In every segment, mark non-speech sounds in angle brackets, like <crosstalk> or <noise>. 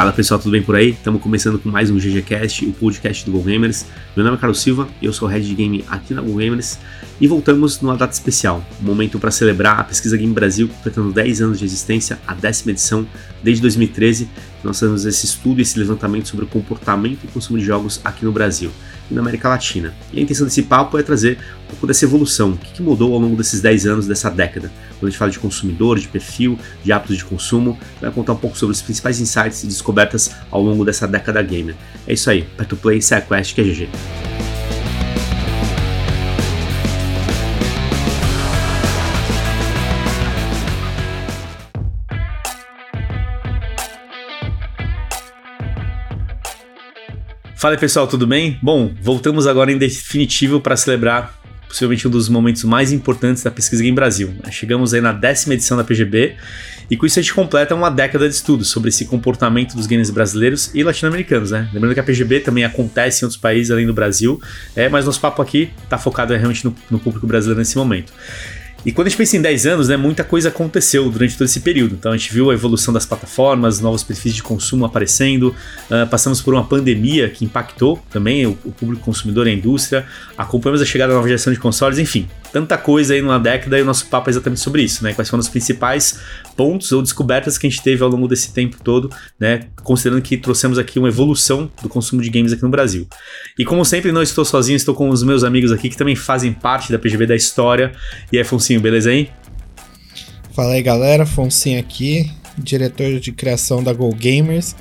Fala pessoal, tudo bem por aí? Estamos começando com mais um GGCast, o podcast do Go Gamers. Meu nome é Carlos Silva eu sou Head de Game aqui na Go Gamers. E voltamos numa data especial, um momento para celebrar a Pesquisa Game Brasil, completando 10 anos de existência, a décima edição, desde 2013. Nós fazemos esse estudo e esse levantamento sobre o comportamento e consumo de jogos aqui no Brasil na América Latina. E a intenção desse papo é trazer um pouco dessa evolução, o que mudou ao longo desses 10 anos, dessa década. Quando a gente fala de consumidor, de perfil, de hábitos de consumo, vai contar um pouco sobre os principais insights e descobertas ao longo dessa década gamer. É isso aí, Pet to Play, SeaQuest, que é GG. Fala pessoal, tudo bem? Bom, voltamos agora em definitivo para celebrar possivelmente um dos momentos mais importantes da pesquisa em Brasil. Chegamos aí na décima edição da PGB e com isso a gente completa uma década de estudos sobre esse comportamento dos games brasileiros e latino-americanos, né? Lembrando que a PGB também acontece em outros países além do Brasil, é, mas nosso papo aqui está focado realmente no, no público brasileiro nesse momento. E quando a gente pensa em 10 anos, né, muita coisa aconteceu durante todo esse período. Então a gente viu a evolução das plataformas, novos perfis de consumo aparecendo, uh, passamos por uma pandemia que impactou também o, o público consumidor e a indústria, acompanhamos a chegada da nova geração de consoles, enfim, tanta coisa aí numa década e o nosso papo é exatamente sobre isso, né? Quais foram os principais pontos ou descobertas que a gente teve ao longo desse tempo todo, né? Considerando que trouxemos aqui uma evolução do consumo de games aqui no Brasil. E como sempre, não estou sozinho, estou com os meus amigos aqui que também fazem parte da PGB da história. E aí, Foncinho, beleza aí? Fala aí, galera. Foncinho aqui, diretor de criação da Go Gamers.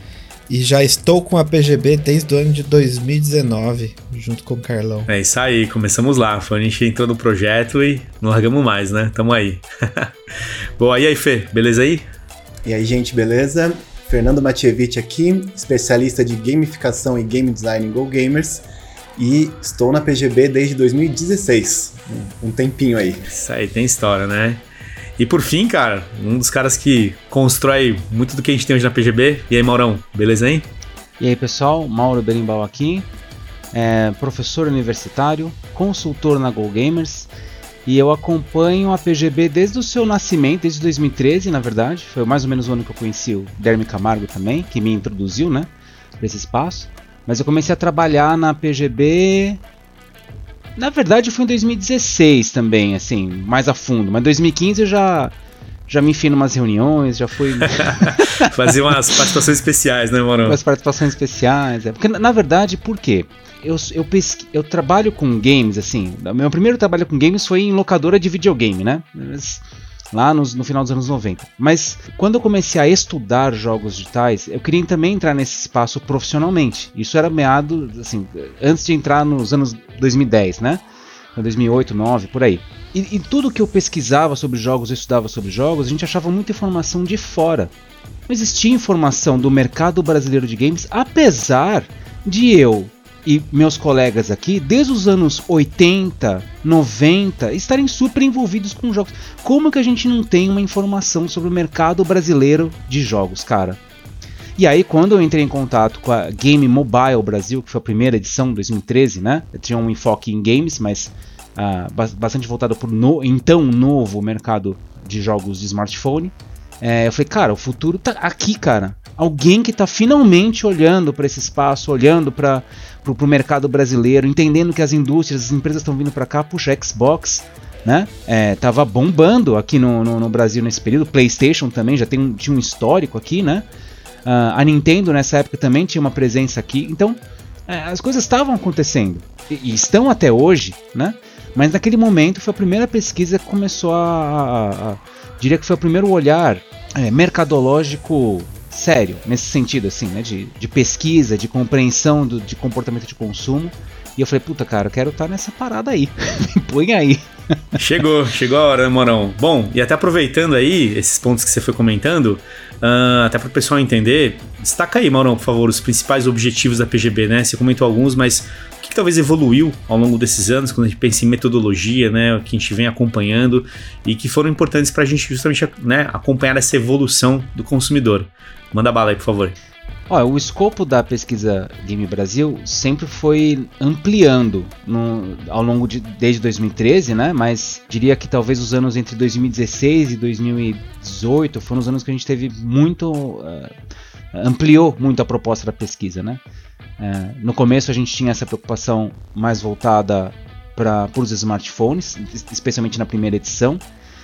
E já estou com a PGB desde o ano de 2019, junto com o Carlão. É isso aí, começamos lá. Foi a gente entrou no projeto e não largamos mais, né? Tamo aí. <laughs> Bom, e aí, Fê, beleza aí? E aí, gente, beleza? Fernando Matievich aqui, especialista de gamificação e game design em Go Gamers. E estou na PGB desde 2016. Um tempinho aí. Isso aí tem história, né? E por fim, cara, um dos caras que constrói muito do que a gente tem hoje na PGB. E aí, Maurão, beleza, hein? E aí, pessoal, Mauro Berimbau aqui, é professor universitário, consultor na Go Gamers. E eu acompanho a PGB desde o seu nascimento, desde 2013, na verdade. Foi mais ou menos o ano que eu conheci o Derme Camargo também, que me introduziu, né, para esse espaço. Mas eu comecei a trabalhar na PGB na verdade foi em 2016 também, assim, mais a fundo. Mas 2015 eu já já me enfio em umas reuniões, já fui. <laughs> Fazer umas participações especiais, né, Moro? Umas participações especiais. É. Porque, na verdade, por quê? Eu, eu, pesqu... eu trabalho com games, assim. Meu primeiro trabalho com games foi em locadora de videogame, né? Mas lá nos, no final dos anos 90. Mas quando eu comecei a estudar jogos digitais, eu queria também entrar nesse espaço profissionalmente. Isso era meado, assim, antes de entrar nos anos 2010, né? 2008, 2009, por aí. E, e tudo que eu pesquisava sobre jogos, eu estudava sobre jogos, a gente achava muita informação de fora. Não existia informação do mercado brasileiro de games, apesar de eu e meus colegas aqui, desde os anos 80, 90, estarem super envolvidos com jogos. Como que a gente não tem uma informação sobre o mercado brasileiro de jogos, cara? E aí, quando eu entrei em contato com a Game Mobile Brasil, que foi a primeira edição, 2013, né? Eu tinha um enfoque em games, mas uh, bastante voltado para o no, então novo mercado de jogos de smartphone. É, eu falei, cara, o futuro tá aqui, cara. Alguém que está finalmente olhando para esse espaço, olhando para o mercado brasileiro, entendendo que as indústrias, as empresas estão vindo para cá. Puxa, Xbox, né? É, tava bombando aqui no, no, no, Brasil nesse período. PlayStation também já tem, tinha um histórico aqui, né? Uh, a Nintendo nessa época também tinha uma presença aqui. Então, é, as coisas estavam acontecendo e, e, estão até hoje, né? Mas naquele momento foi a primeira pesquisa que começou a, a, a diria que foi o primeiro olhar é, mercadológico sério, nesse sentido, assim, né? De, de pesquisa, de compreensão do, de comportamento de consumo. E eu falei, puta, cara, eu quero estar tá nessa parada aí. Me <laughs> põe aí. Chegou, chegou a hora, né, Morão? Bom, e até aproveitando aí esses pontos que você foi comentando, uh, até para o pessoal entender, destaca aí, Morão, por favor, os principais objetivos da PGB, né? Você comentou alguns, mas que talvez evoluiu ao longo desses anos, quando a gente pensa em metodologia, né, que a gente vem acompanhando e que foram importantes para a gente justamente né, acompanhar essa evolução do consumidor. Manda bala aí, por favor. Olha, o escopo da pesquisa Game Brasil sempre foi ampliando no, ao longo de desde 2013, né? Mas diria que talvez os anos entre 2016 e 2018 foram os anos que a gente teve muito uh, ampliou muito a proposta da pesquisa, né? É, no começo a gente tinha essa preocupação mais voltada para os smartphones, especialmente na primeira edição,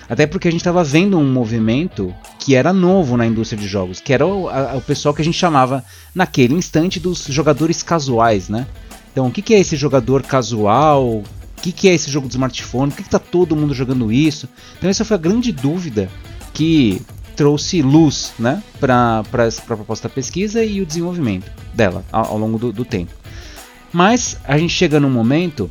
até porque a gente estava vendo um movimento que era novo na indústria de jogos, que era o, a, o pessoal que a gente chamava naquele instante dos jogadores casuais, né? Então, o que, que é esse jogador casual? O que, que é esse jogo de smartphone? Por que está todo mundo jogando isso? Então, essa foi a grande dúvida que trouxe luz né, para a proposta da pesquisa e o desenvolvimento dela ao, ao longo do, do, tempo. Mas a gente chega num momento,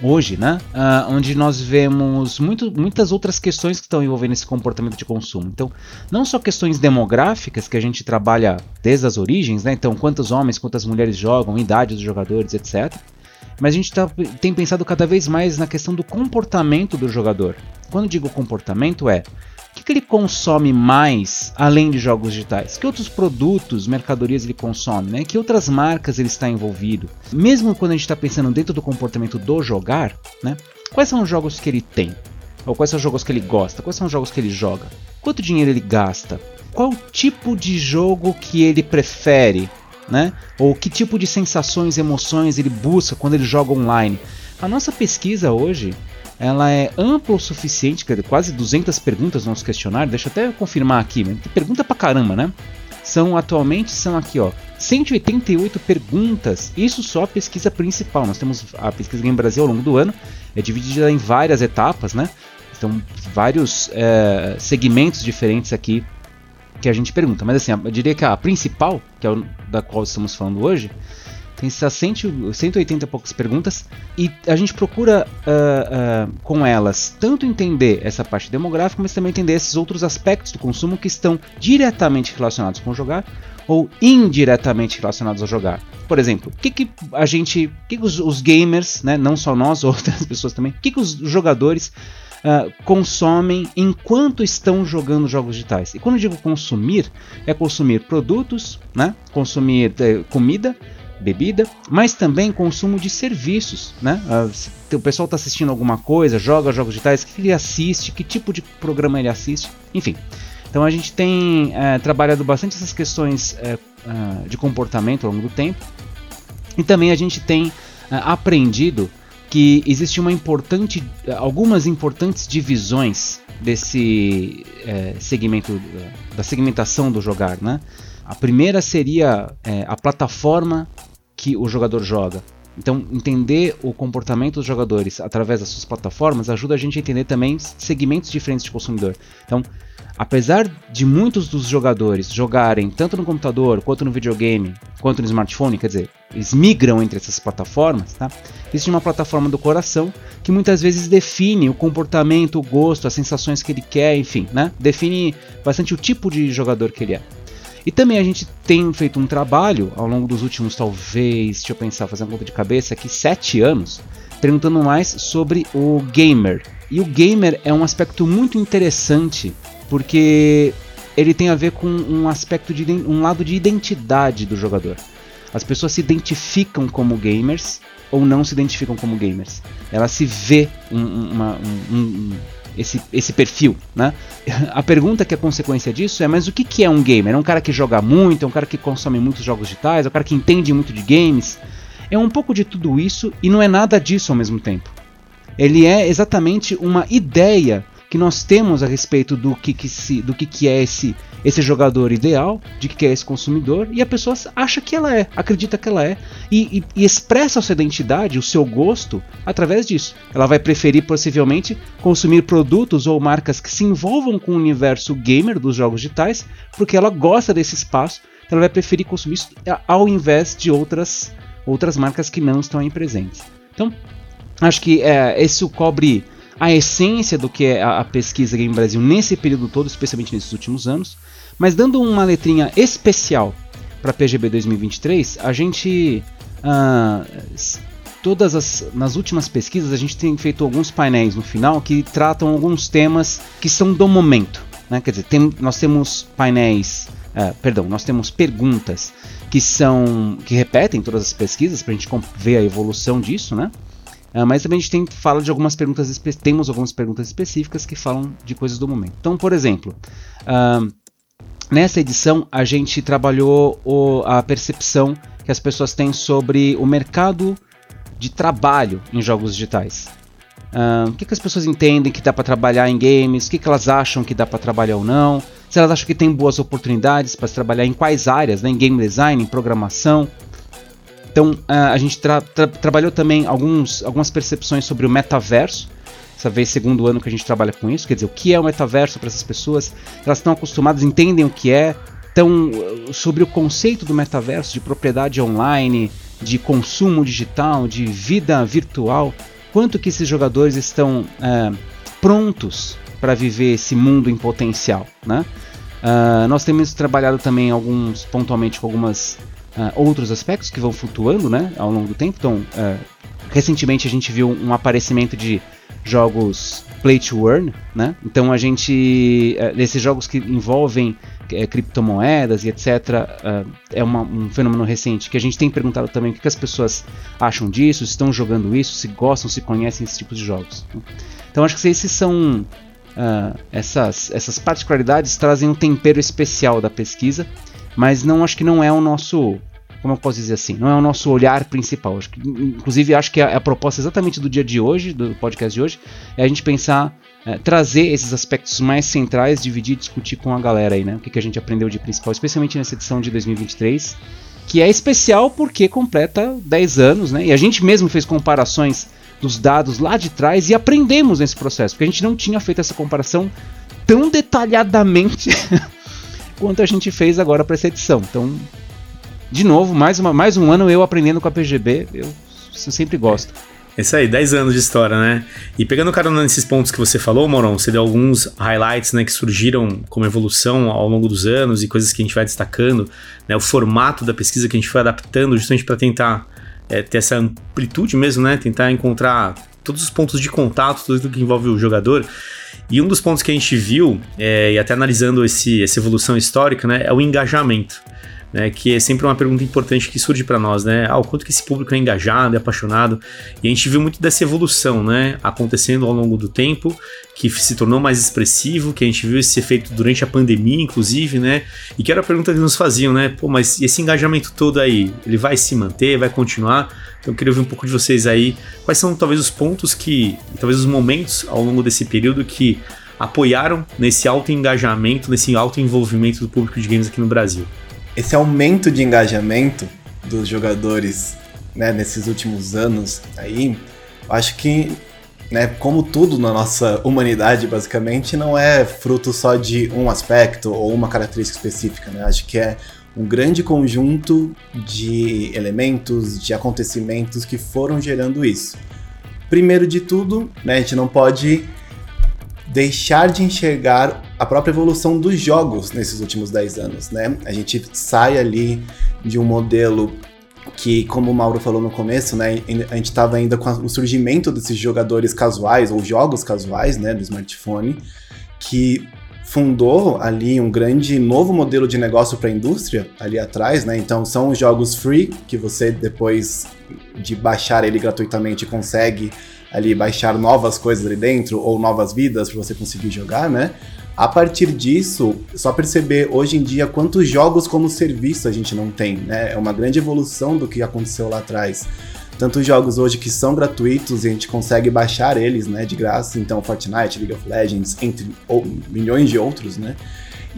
hoje, né, uh, onde nós vemos muito, muitas outras questões que estão envolvendo esse comportamento de consumo. Então, não só questões demográficas que a gente trabalha desde as origens, né, então quantos homens, quantas mulheres jogam, idade dos jogadores, etc. Mas a gente tá, tem pensado cada vez mais na questão do comportamento do jogador. Quando digo comportamento é o que, que, ele consome mais além de jogos digitais? Que outros produtos, mercadorias ele consome? Né? Que outras marcas ele está envolvido? Mesmo quando a gente está pensando dentro do comportamento do jogar, né? quais são os jogos que ele tem? Ou quais são os jogos que ele gosta? Quais são os jogos que ele joga? Quanto dinheiro ele gasta? Qual tipo de jogo que ele prefere? Né? Ou que tipo de sensações, emoções ele busca quando ele joga online? A nossa pesquisa hoje ela é ampla o suficiente, quase 200 perguntas no nosso questionário, deixa eu até confirmar aqui, pergunta pra caramba, né? São atualmente são aqui, ó, 188 perguntas. Isso só a pesquisa principal. Nós temos a pesquisa Game Brasil ao longo do ano, é dividida em várias etapas, né? Então, vários é, segmentos diferentes aqui que a gente pergunta. Mas assim, eu diria que a principal, que é o da qual estamos falando hoje, tem 180 e poucas perguntas e a gente procura uh, uh, com elas tanto entender essa parte demográfica, mas também entender esses outros aspectos do consumo que estão diretamente relacionados com jogar ou indiretamente relacionados ao jogar. Por exemplo, o que, que a gente, o que, que os, os, gamers, né, não só nós, <laughs> outras pessoas também, o que, que os jogadores Uh, consomem enquanto estão jogando jogos digitais. E quando eu digo consumir, é consumir produtos, né? consumir eh, comida, bebida, mas também consumo de serviços, né? O pessoal está assistindo alguma coisa, joga jogos digitais, o que ele assiste, que tipo de programa ele assiste, enfim. Então a gente tem uh, trabalhado bastante essas questões uh, de comportamento ao longo do tempo e também a gente tem aprendido que existe uma importante, algumas importantes divisões desse segmento da segmentação do jogar, né? A primeira seria é, a plataforma que o jogador joga. Então, entender o comportamento dos jogadores através das suas plataformas ajuda a gente a entender também segmentos diferentes de consumidor. Então, apesar de muitos dos jogadores jogarem tanto no computador, quanto no videogame, quanto no smartphone, quer dizer, eles migram entre essas plataformas, tá? Existe uma plataforma do coração que muitas vezes define o comportamento, o gosto, as sensações que ele quer, enfim, né? Define bastante o tipo de jogador que ele é. E também a gente tem feito um trabalho ao longo dos últimos, talvez, deixa eu pensar, fazer uma conta de cabeça aqui, sete anos, perguntando mais sobre o gamer. E o gamer é um aspecto muito interessante porque ele tem a ver com um aspecto de um lado de identidade do jogador. As pessoas se identificam como gamers ou não se identificam como gamers. Ela se vê um, uma, um, um esse, esse perfil, né? <laughs> A pergunta que é consequência disso é, mas o que, que é um gamer? É um cara que joga muito, é um cara que consome muitos jogos digitais, é um cara que entende muito de games? É um pouco de tudo isso e não é nada disso ao mesmo tempo. Ele é exatamente uma ideia que nós temos a respeito do que, que, se, do que, que é esse, esse jogador ideal, de que, é esse consumidor, e a pessoa acha que ela é, acredita que ela é, e, e, e expressa a sua identidade, o seu gosto, através disso. Ela vai preferir possivelmente consumir produtos ou marcas que se envolvam com o universo gamer dos jogos digitais, porque ela gosta desse espaço, então ela vai preferir consumir isso ao invés de outras, outras marcas que não estão aí presentes. Então, acho que é, esse cobre a essência do que é a, pesquisa Game Brasil nesse período todo, especialmente nesses últimos anos. Mas dando uma letrinha especial para PGB 2023, a gente uh, todas as nas últimas pesquisas a gente tem feito alguns painéis no final que tratam alguns temas que são do momento, né? Quer dizer, tem, nós temos painéis, uh, perdão, nós temos perguntas que são que repetem todas as pesquisas para a gente ver a evolução disso, né? Uh, mas também a gente tem, fala de algumas perguntas, temos algumas perguntas específicas que falam de coisas do momento. Então, por exemplo, uh, nessa edição a gente trabalhou o, a percepção que as pessoas têm sobre o mercado de trabalho em jogos digitais. Uh, o que, que, as pessoas entendem que dá para trabalhar em games? O que, que elas acham que dá para trabalhar ou não? Se elas acham que tem boas oportunidades para trabalhar em quais áreas, né? em game design, em programação. Então uh, a gente tra tra trabalhou também alguns, algumas percepções sobre o metaverso. Essa vez segundo ano que a gente trabalha com isso, quer dizer, o que é o metaverso para essas pessoas? Elas estão acostumadas, entendem o que é, então sobre o conceito do metaverso, de propriedade online, de consumo digital, de vida virtual, quanto que esses jogadores estão é, prontos para viver esse mundo em potencial, né? Uh, nós temos trabalhado também alguns pontualmente com algumas uh, outros aspectos que vão flutuando, né, ao longo do tempo. Então, uh, recentemente a gente viu um aparecimento de jogos play to earn, né? Então a gente desses jogos que envolvem é, criptomoedas e etc. Uh, é uma, um fenômeno recente que a gente tem perguntado também o que, que, as pessoas acham disso, se estão jogando isso, se gostam, se conhecem esse tipo de jogos. Né? Então acho que esses são uh, essas, essas particularidades trazem um tempero especial da pesquisa, mas não acho que não é o nosso como eu posso dizer assim, não é o nosso olhar principal. Acho que, inclusive, acho que a, a, proposta exatamente do dia de hoje, do podcast de hoje, é a gente pensar é, trazer esses aspectos mais centrais, dividir e discutir com a galera aí, né? O que, que a gente aprendeu de principal, especialmente nessa edição de 2023, que é especial porque completa 10 anos, né? E a gente mesmo fez comparações dos dados lá de trás e aprendemos nesse processo, porque a gente não tinha feito essa comparação tão detalhadamente <laughs> quanto a gente fez agora para essa edição. Então, de novo, mais, uma, mais um ano eu aprendendo com a PGB, eu, sempre gosto. Isso aí, 10 anos de história, né? E pegando carona nesses pontos que você falou, Moron, você deu alguns highlights, né, que surgiram como evolução ao longo dos anos e coisas que a gente vai destacando, né? O formato da pesquisa que a gente foi adaptando justamente para tentar é, ter essa amplitude mesmo, né? Tentar encontrar todos os pontos de contato, tudo que envolve o jogador. E um dos pontos que a gente viu, é, e até analisando esse, essa evolução histórica, né, é o engajamento né, que é sempre uma pergunta importante que surge para nós, né? Ah, o quanto que esse público é engajado, é apaixonado. E a gente viu muito dessa evolução, né, acontecendo ao longo do tempo, que se tornou mais expressivo, que a gente viu esse efeito durante a pandemia, inclusive, né? E que era a pergunta que nos faziam, né? Pô, mas esse engajamento todo aí, ele vai se manter, vai continuar? Então eu queria ouvir um pouco de vocês aí, quais são talvez os pontos que, talvez os momentos ao longo desse período que apoiaram nesse alto engajamento, nesse alto envolvimento do público de games aqui no Brasil esse aumento de engajamento dos jogadores né, nesses últimos anos aí, acho que, né, como tudo na nossa humanidade, basicamente, não é fruto só de um aspecto ou uma característica específica, né? Acho que é um grande conjunto de elementos, de acontecimentos que foram gerando isso. Primeiro de tudo, né, a gente não pode deixar de enxergar a própria evolução dos jogos nesses últimos 10 anos, né? A gente sai ali de um modelo que, como o Mauro falou no começo, né, a gente estava ainda com o surgimento desses jogadores casuais ou jogos casuais, né, do smartphone, que fundou ali um grande novo modelo de negócio para a indústria ali atrás, né? Então são os jogos free que você depois de baixar ele gratuitamente consegue ali baixar novas coisas ali dentro ou novas vidas para você conseguir jogar, né? A partir disso, só perceber hoje em dia quantos jogos como serviço a gente não tem, né? É uma grande evolução do que aconteceu lá atrás. Tantos jogos hoje que são gratuitos e a gente consegue baixar eles, né, de graça. Então, Fortnite, League of Legends, entre ou, milhões de outros, né?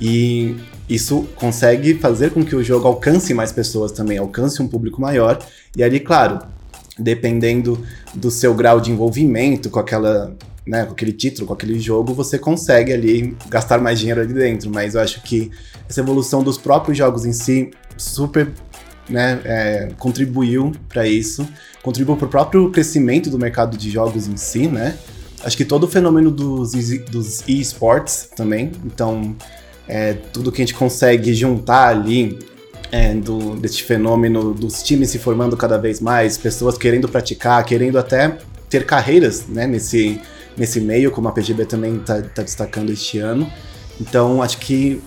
E isso consegue fazer com que o jogo alcance mais pessoas também, alcance um público maior. E ali, claro, dependendo do seu grau de envolvimento com aquela, né, com aquele título, com aquele jogo, você consegue ali gastar mais dinheiro ali dentro. Mas eu acho que essa evolução dos próprios jogos em si super né, é, contribuiu para isso, contribuiu para o próprio crescimento do mercado de jogos em si, né? Acho que todo o fenômeno dos, dos esports também, então é, tudo que a gente consegue juntar ali é, do, desse fenômeno dos times se formando cada vez mais, pessoas querendo praticar, querendo até ter carreiras né, nesse, nesse meio, como a PGB também está tá destacando este ano. Então, acho que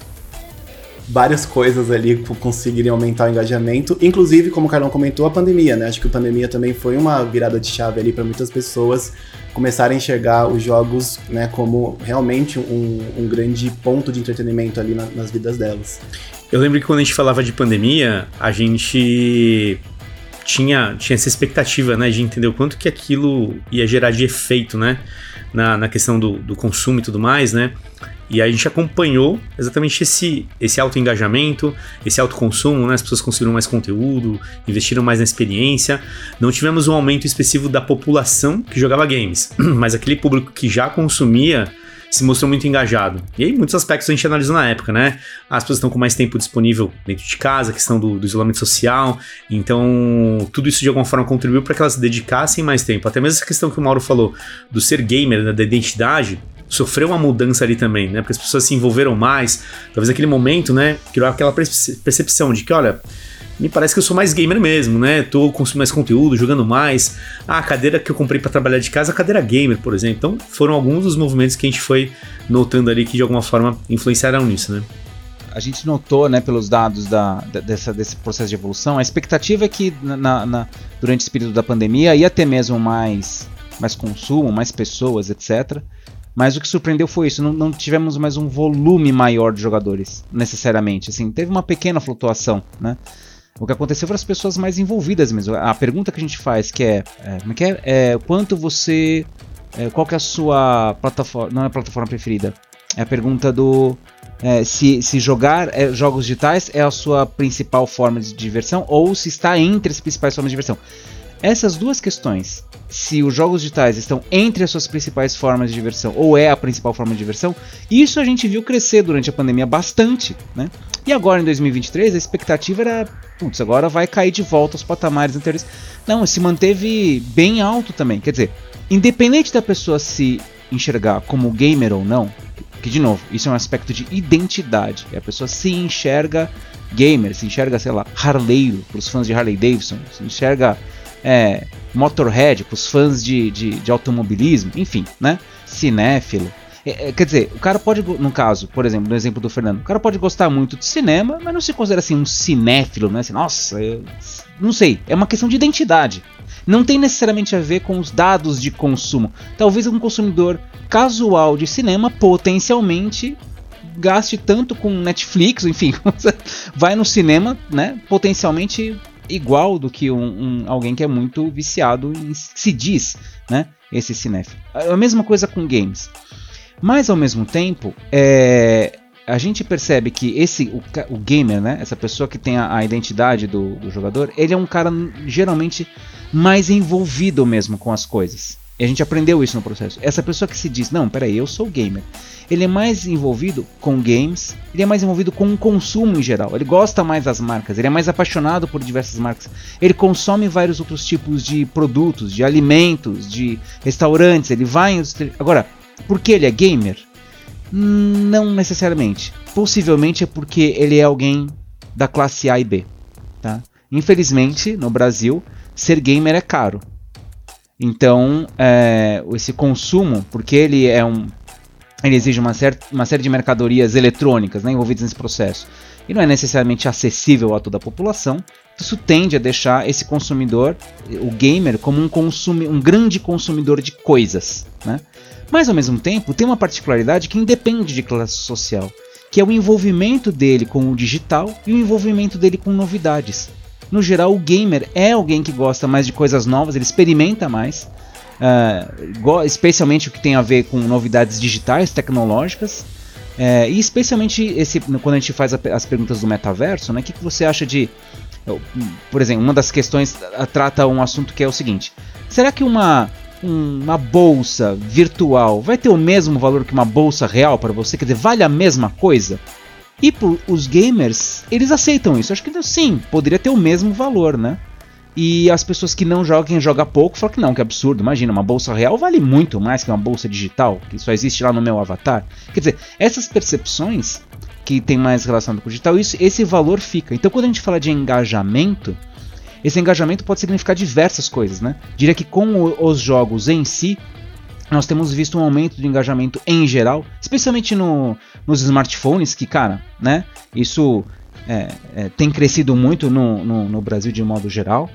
várias coisas ali conseguiriam aumentar o engajamento, inclusive, como o Carlão comentou, a pandemia, né? Acho que a pandemia também foi uma virada de chave ali para muitas pessoas começaram a enxergar os jogos né, como realmente um, um grande ponto de entretenimento ali na, nas vidas delas. Eu lembro que quando a gente falava de pandemia, a gente tinha, tinha essa expectativa, né, de entender o quanto que aquilo ia gerar de efeito, né, na, na questão do, do consumo e tudo mais, né, e a gente acompanhou exatamente esse, esse alto engajamento, esse alto consumo, né? As pessoas conseguiram mais conteúdo, investiram mais na experiência. Não tivemos um aumento expressivo da população que jogava games, <clears throat> mas aquele público que já consumia se mostrou muito engajado. E aí, muitos aspectos a gente analisou na época, né? As pessoas estão com mais tempo disponível dentro de casa, a questão do, do isolamento social. Então, tudo isso de alguma forma contribuiu para que elas dedicassem mais tempo. Até mesmo essa questão que o Mauro falou do ser gamer, né, da identidade sofreu uma mudança ali também, né? Porque as pessoas se envolveram mais. Talvez naquele momento, né? Criou aquela percepção de que, olha, me parece que eu sou mais gamer mesmo, né? Tô consumindo mais conteúdo, jogando mais. Ah, a cadeira que eu comprei para trabalhar de casa, a cadeira gamer, por exemplo. Então, foram alguns dos movimentos que a gente foi notando ali que de alguma forma influenciaram nisso, né? A gente notou, né, pelos dados da, dessa, desse processo de evolução, a expectativa é que na, na, durante esse período da pandemia ia ter mesmo mais, mais consumo, mais pessoas, etc. Mas o que surpreendeu foi isso, não, não, tivemos mais um volume maior de jogadores, necessariamente. Assim, teve uma pequena flutuação, né? O que aconteceu foram as pessoas mais envolvidas mesmo. A pergunta que a gente faz, que é, é como é que é? é quanto você, é, qual que é a sua plataforma, não é a plataforma preferida? É a pergunta do é, se, se jogar é, jogos digitais é a sua principal forma de diversão ou se está entre as principais formas de diversão. Essas duas questões, se os jogos digitais estão entre as suas principais formas de diversão ou é a principal forma de diversão, isso a gente viu crescer durante a pandemia bastante, né? E agora em 2023 a expectativa era, putz, agora vai cair de volta aos patamares anteriores. Não, se manteve bem alto também. Quer dizer, independente da pessoa se enxergar como gamer ou não, que de novo, isso é um aspecto de identidade. A pessoa se enxerga gamer, se enxerga, sei lá, harleiro, para os fãs de Harley Davidson, se enxerga é, Motorhead, para os fãs de, de, de, automobilismo, enfim, né? Cinéfilo. É, é, quer dizer, o cara pode, no caso, por exemplo, no exemplo do Fernando, o cara pode gostar muito de cinema, mas não se considera assim um cinéfilo, né? Assim, nossa, eu, não sei, é uma questão de identidade. Não tem necessariamente a ver com os dados de consumo. Talvez um consumidor casual de cinema potencialmente gaste tanto com Netflix, <laughs> enfim, <laughs> vai no cinema, né? Potencialmente igual do que um, um, alguém que é muito viciado se diz, né? Esse cinéfilo. A mesma coisa com games. Mas ao mesmo tempo, é, a gente percebe que esse o, o gamer, né? Essa pessoa que tem a, a identidade do, do jogador, ele é um cara geralmente mais envolvido mesmo com as coisas. E a gente aprendeu isso no processo. Essa pessoa que se diz, não, peraí, eu sou gamer. Ele é mais envolvido com games, ele é mais envolvido com o consumo em geral. Ele gosta mais das marcas, ele é mais apaixonado por diversas marcas. Ele consome vários outros tipos de produtos, de alimentos, de restaurantes. Ele vai em. Agora, por que ele é gamer? Não necessariamente. Possivelmente é porque ele é alguém da classe A e B. Tá? Infelizmente, no Brasil, ser gamer é caro. Então, é, esse consumo, porque ele é um. Ele exige uma, certa, uma série de mercadorias eletrônicas né, envolvidas nesse processo e não é necessariamente acessível a toda a população, isso tende a deixar esse consumidor, o gamer, como um, consumi um grande consumidor de coisas. Né? Mas ao mesmo tempo, tem uma particularidade que independe de classe social, que é o envolvimento dele com o digital e o envolvimento dele com novidades. No geral, o gamer é alguém que gosta mais de coisas novas, ele experimenta mais, uh, especialmente o que tem a ver com novidades digitais, tecnológicas. Uh, e especialmente esse, quando a gente faz a, as perguntas do metaverso, né, o que, que você acha de. Por exemplo, uma das questões trata um assunto que é o seguinte: será que uma, uma bolsa virtual vai ter o mesmo valor que uma bolsa real para você? Quer dizer, vale a mesma coisa? E por, os gamers, eles aceitam isso. Acho que sim, poderia ter o mesmo valor, né? E as pessoas que não jogam, quem joga pouco, falam que não, que absurdo. Imagina, uma bolsa real vale muito mais que uma bolsa digital, que só existe lá no meu avatar. Quer dizer, essas percepções que tem mais relação com o digital, isso, esse valor fica. Então, quando a gente fala de engajamento, esse engajamento pode significar diversas coisas, né? Diria que com os jogos em si, nós temos visto um aumento de engajamento em geral, especialmente no, nos smartphones, que, cara, né, isso é, é, tem crescido muito no, no, no, Brasil de modo geral.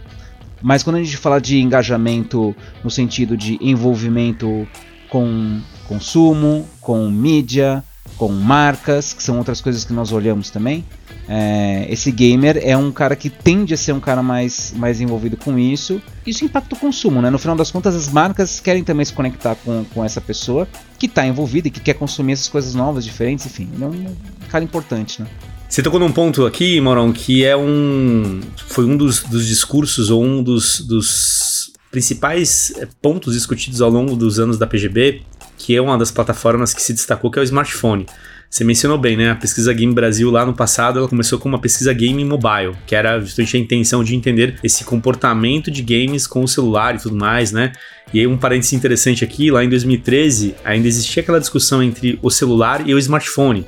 Mas quando a gente fala de engajamento no sentido de envolvimento com consumo, com mídia, com marcas, que são outras coisas que nós olhamos também, é, esse gamer é um cara que tende a ser um cara mais, mais envolvido com isso. Isso impacta o consumo, né? No final das contas, as marcas querem também se conectar com, com essa pessoa que está envolvida e que quer consumir essas coisas novas, diferentes, enfim. É um cara importante, né? Você tocou num ponto aqui, Morão, que é um. Foi um dos, dos discursos ou um dos, dos principais eh, pontos discutidos ao longo dos anos da PGB, que é uma das plataformas que se destacou, que é o smartphone. Você mencionou bem, né? A pesquisa Game Brasil lá no passado, ela começou com uma pesquisa game mobile, que era justamente a intenção de entender esse comportamento de games com o celular e tudo mais, né? E aí um parênteses interessante aqui, lá em 2013, ainda existia aquela discussão entre o celular e o smartphone.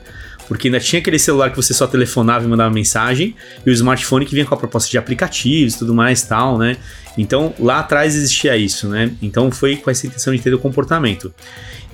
Porque ainda tinha aquele celular que você só telefonava e mandava mensagem, e o smartphone que vinha com a proposta de aplicativos e tudo mais tal, né? Então lá atrás existia isso, né? Então foi com essa intenção de entender o comportamento.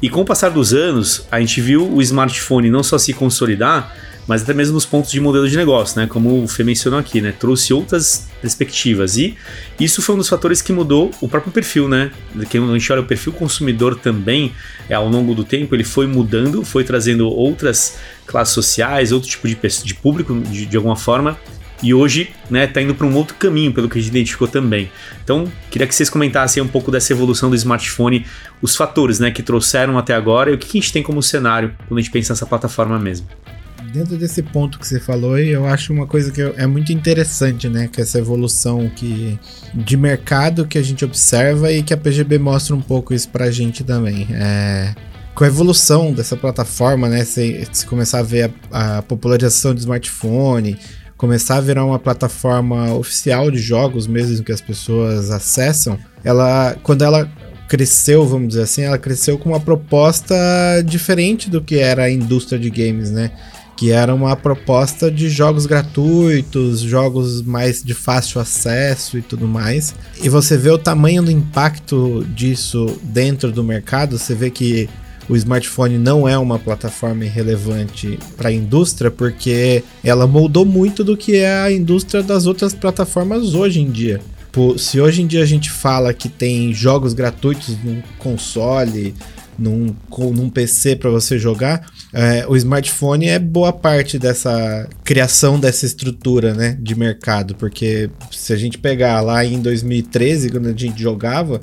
E com o passar dos anos, a gente viu o smartphone não só se consolidar, mas até mesmo nos pontos de modelo de negócio, né? Como o Fê mencionou aqui, né? Trouxe outras perspectivas. E isso foi um dos fatores que mudou o próprio perfil, né? Que a gente olha o perfil consumidor também, é, ao longo do tempo, ele foi mudando, foi trazendo outras classes sociais, outro tipo de, de público, de, de alguma forma, e hoje né, tá indo para um outro caminho, pelo que a gente identificou também. Então, queria que vocês comentassem um pouco dessa evolução do smartphone, os fatores né, que trouxeram até agora e o que a gente tem como cenário quando a gente pensa nessa plataforma mesmo. Dentro desse ponto que você falou, eu acho uma coisa que é muito interessante, né? Que essa evolução que, de mercado que a gente observa e que a PGB mostra um pouco isso pra gente também. É, com a evolução dessa plataforma, né? Se, se começar a ver a, a popularização do smartphone, começar a virar uma plataforma oficial de jogos mesmo que as pessoas acessam, ela quando ela cresceu, vamos dizer assim, ela cresceu com uma proposta diferente do que era a indústria de games, né? Que era uma proposta de jogos gratuitos, jogos mais de fácil acesso e tudo mais. E você vê o tamanho do impacto disso dentro do mercado, você vê que o smartphone não é uma plataforma relevante para a indústria, porque ela moldou muito do que é a indústria das outras plataformas hoje em dia. Se hoje em dia a gente fala que tem jogos gratuitos num console, num, num PC para você jogar, é, o smartphone é boa parte dessa criação dessa estrutura né, de mercado, porque se a gente pegar lá em 2013, quando a gente jogava,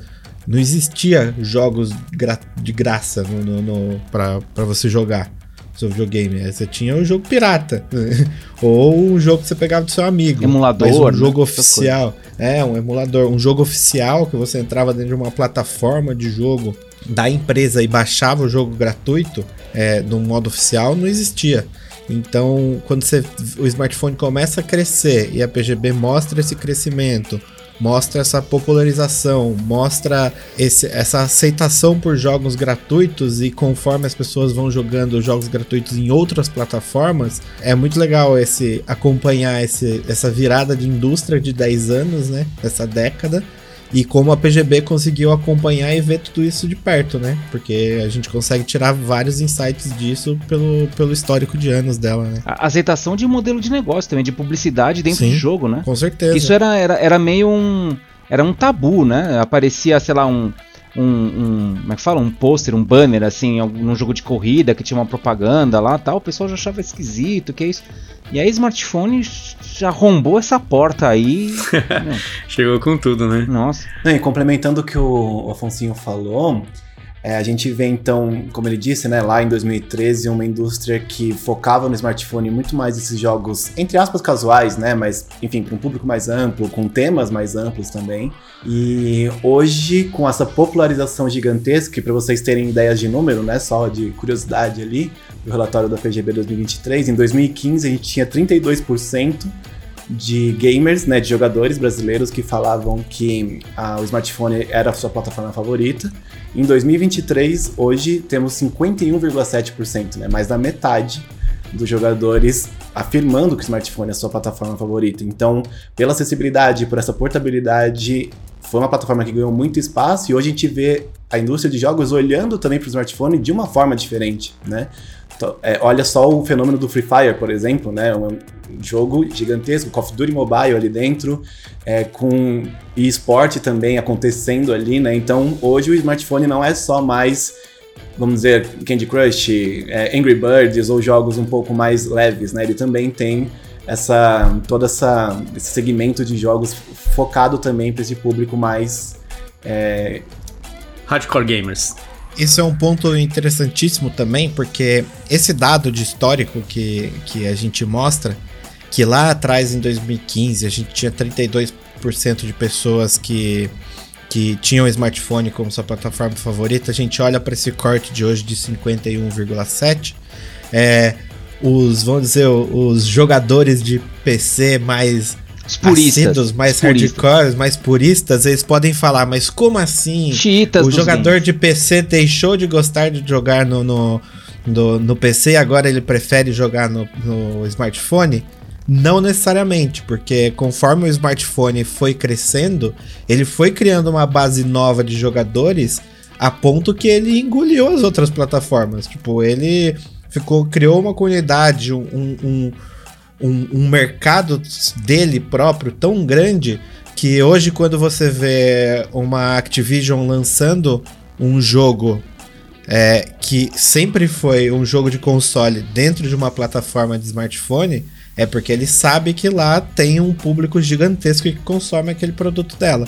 não existia jogos gra de graça no, no, para você jogar seu videogame. Você tinha o um jogo pirata. <laughs> Ou um jogo que você pegava do seu amigo. Emulador. Mas um né? jogo oficial. É, um emulador. Um jogo oficial que você entrava dentro de uma plataforma de jogo da empresa e baixava o jogo gratuito é, no modo oficial, não existia. Então, quando você, o smartphone começa a crescer e a PGB mostra esse crescimento mostra essa popularização, mostra esse, essa aceitação por jogos gratuitos e conforme as pessoas vão jogando jogos gratuitos em outras plataformas, é muito legal esse acompanhar esse, essa virada de indústria de 10 anos, né? Essa década e como a PGB conseguiu acompanhar e ver tudo isso de perto, né? Porque a gente consegue tirar vários insights disso pelo, pelo histórico de anos dela, né? A aceitação de modelo de negócio também, de publicidade dentro Sim, de jogo, né? Com certeza. Isso era, era, era meio um. Era um tabu, né? Aparecia, sei lá, um, um, um, como é que fala? Um pôster, um banner, assim, num jogo de corrida que tinha uma propaganda lá tal, o pessoal já achava esquisito, que é isso. E aí smartphone já arrombou essa porta aí. <laughs> Chegou com tudo, né? Nossa. e complementando o que o Afonso falou, é, a gente vê então, como ele disse, né, lá em 2013, uma indústria que focava no smartphone muito mais esses jogos, entre aspas, casuais, né, mas enfim, para um público mais amplo, com temas mais amplos também. E hoje, com essa popularização gigantesca, para vocês terem ideias de número, né, só de curiosidade ali, do relatório da PGB 2023, em 2015 a gente tinha 32% de gamers, né, de jogadores brasileiros que falavam que ah, o smartphone era a sua plataforma favorita. Em 2023, hoje temos 51,7%, né, mais da metade dos jogadores afirmando que o smartphone é a sua plataforma favorita. Então, pela acessibilidade, por essa portabilidade, foi uma plataforma que ganhou muito espaço e hoje a gente vê a indústria de jogos olhando também para o smartphone de uma forma diferente, né? Então, é, olha só o fenômeno do Free Fire, por exemplo, né? Um jogo gigantesco, Call of Duty Mobile ali dentro, é, com esporte também acontecendo ali, né? Então, hoje o smartphone não é só mais, vamos dizer, Candy Crush, é, Angry Birds ou jogos um pouco mais leves, né? Ele também tem essa todo essa, esse segmento de jogos focado também para esse público mais é... hardcore gamers. Isso é um ponto interessantíssimo também, porque esse dado de histórico que, que a gente mostra, que lá atrás em 2015 a gente tinha 32% de pessoas que, que tinham smartphone como sua plataforma favorita, a gente olha para esse corte de hoje de 51,7%. É, os, vamos dizer, os jogadores de PC mais os puristas, mais hardcore, mais puristas, eles podem falar, mas como assim? Chiitas o jogador games. de PC deixou de gostar de jogar no, no, no, no PC e agora ele prefere jogar no, no smartphone? Não necessariamente, porque conforme o smartphone foi crescendo, ele foi criando uma base nova de jogadores a ponto que ele engoliu as outras plataformas. Tipo, ele ficou criou uma comunidade, um, um, um, um mercado dele próprio tão grande que hoje quando você vê uma Activision lançando um jogo é, que sempre foi um jogo de console dentro de uma plataforma de smartphone, é porque ele sabe que lá tem um público gigantesco que consome aquele produto dela.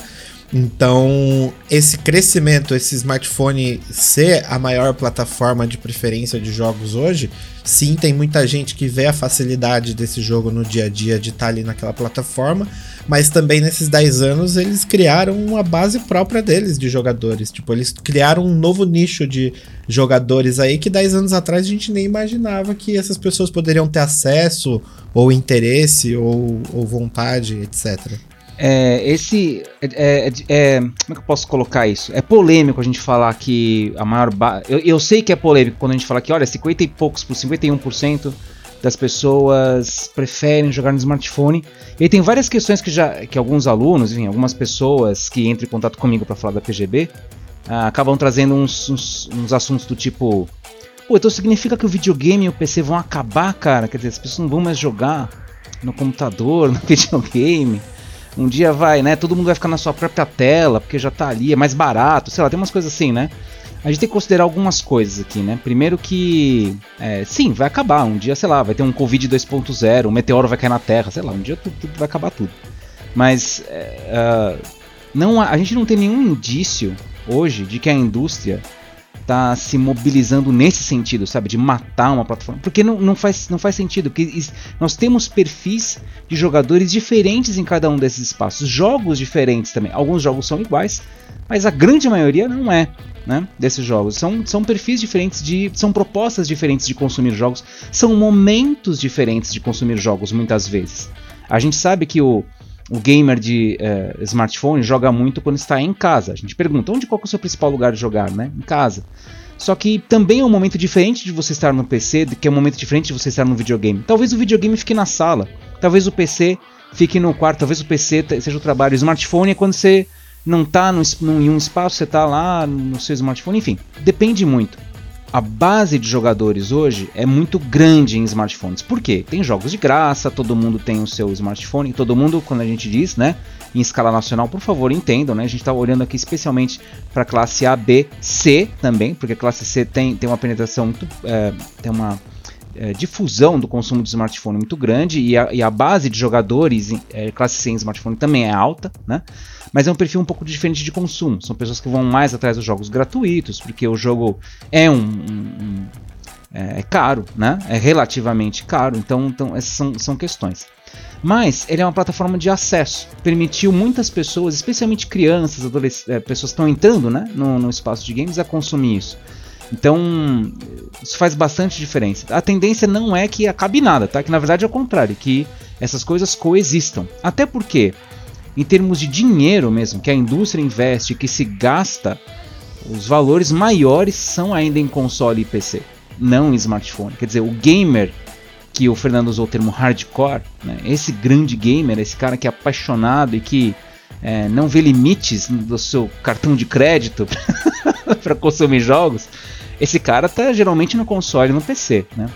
Então, esse crescimento, esse smartphone ser a maior plataforma de preferência de jogos hoje, sim, tem muita gente que vê a facilidade desse jogo no dia a dia de estar ali naquela plataforma, mas também nesses 10 anos eles criaram uma base própria deles de jogadores. Tipo, eles criaram um novo nicho de jogadores aí que 10 anos atrás a gente nem imaginava que essas pessoas poderiam ter acesso, ou interesse, ou, ou vontade, etc. É, esse. É, é, é, como é que eu posso colocar isso? É polêmico a gente falar que a maior. Ba... Eu, eu sei que é polêmico quando a gente fala que, olha, 50 e poucos por 51% das pessoas preferem jogar no smartphone. E tem várias questões que já que alguns alunos, enfim, algumas pessoas que entram em contato comigo para falar da PGB ah, acabam trazendo uns, uns, uns, assuntos do tipo. Pô, então significa que o videogame e o PC vão acabar, cara? Quer dizer, as pessoas não vão mais jogar no computador, <laughs> no videogame. Um dia vai, né? Todo mundo vai ficar na sua própria tela, porque já tá ali, é mais barato, sei lá, tem umas coisas assim, né? A gente tem que considerar algumas coisas aqui, né? Primeiro que, é, sim, vai acabar. Um dia, sei lá, vai ter um Covid 2.0, um meteoro vai cair na Terra, sei lá, um dia tudo, tudo vai acabar tudo. Mas é, uh, não, a gente não tem nenhum indício hoje de que a indústria tá se mobilizando nesse sentido, sabe? De matar uma plataforma. Porque não, não, faz, não faz sentido. Porque nós temos perfis de jogadores diferentes em cada um desses espaços. Jogos diferentes também. Alguns jogos são iguais, mas a grande maioria não é. Né, desses jogos. São, são perfis diferentes de. São propostas diferentes de consumir jogos. São momentos diferentes de consumir jogos, muitas vezes. A gente sabe que o, o gamer de uh, smartphone joga muito quando está em casa. A gente pergunta onde qual é o seu principal lugar de jogar, né? Em casa. Só que também é um momento diferente de você estar no PC, que é um momento diferente de você estar no videogame. Talvez o videogame fique na sala, talvez o PC fique no quarto, talvez o PC seja o trabalho. O smartphone é quando você não está em um espaço, você está lá no seu smartphone, enfim, depende muito a base de jogadores hoje é muito grande em smartphones. Por quê? Tem jogos de graça, todo mundo tem o seu smartphone, todo mundo, quando a gente diz, né, em escala nacional, por favor, entendam, né? A gente está olhando aqui especialmente para classe A, B, C também, porque a classe C tem, tem uma penetração muito. É, tem uma é, difusão do consumo de smartphone muito grande e a, e a base de jogadores é, classe C em smartphone também é alta, né? Mas é um perfil um pouco diferente de consumo. São pessoas que vão mais atrás dos jogos gratuitos, porque o jogo é um, um, um é, é caro, né? É relativamente caro. Então, então essas são, são questões. Mas ele é uma plataforma de acesso. Permitiu muitas pessoas, especialmente crianças, adolescentes, é, pessoas que estão entrando né, no, no espaço de games, a consumir isso. Então, isso faz bastante diferença. A tendência não é que acabe nada, tá? Que na verdade é o contrário, que essas coisas coexistam. Até porque, em termos de dinheiro mesmo, que a indústria investe, que se gasta, os valores maiores são ainda em console e PC, não em smartphone. Quer dizer, o gamer, que o Fernando usou o termo hardcore, né? esse grande gamer, esse cara que é apaixonado e que é, não vê limites do seu cartão de crédito <laughs> para consumir jogos, esse cara tá geralmente no console no PC, né?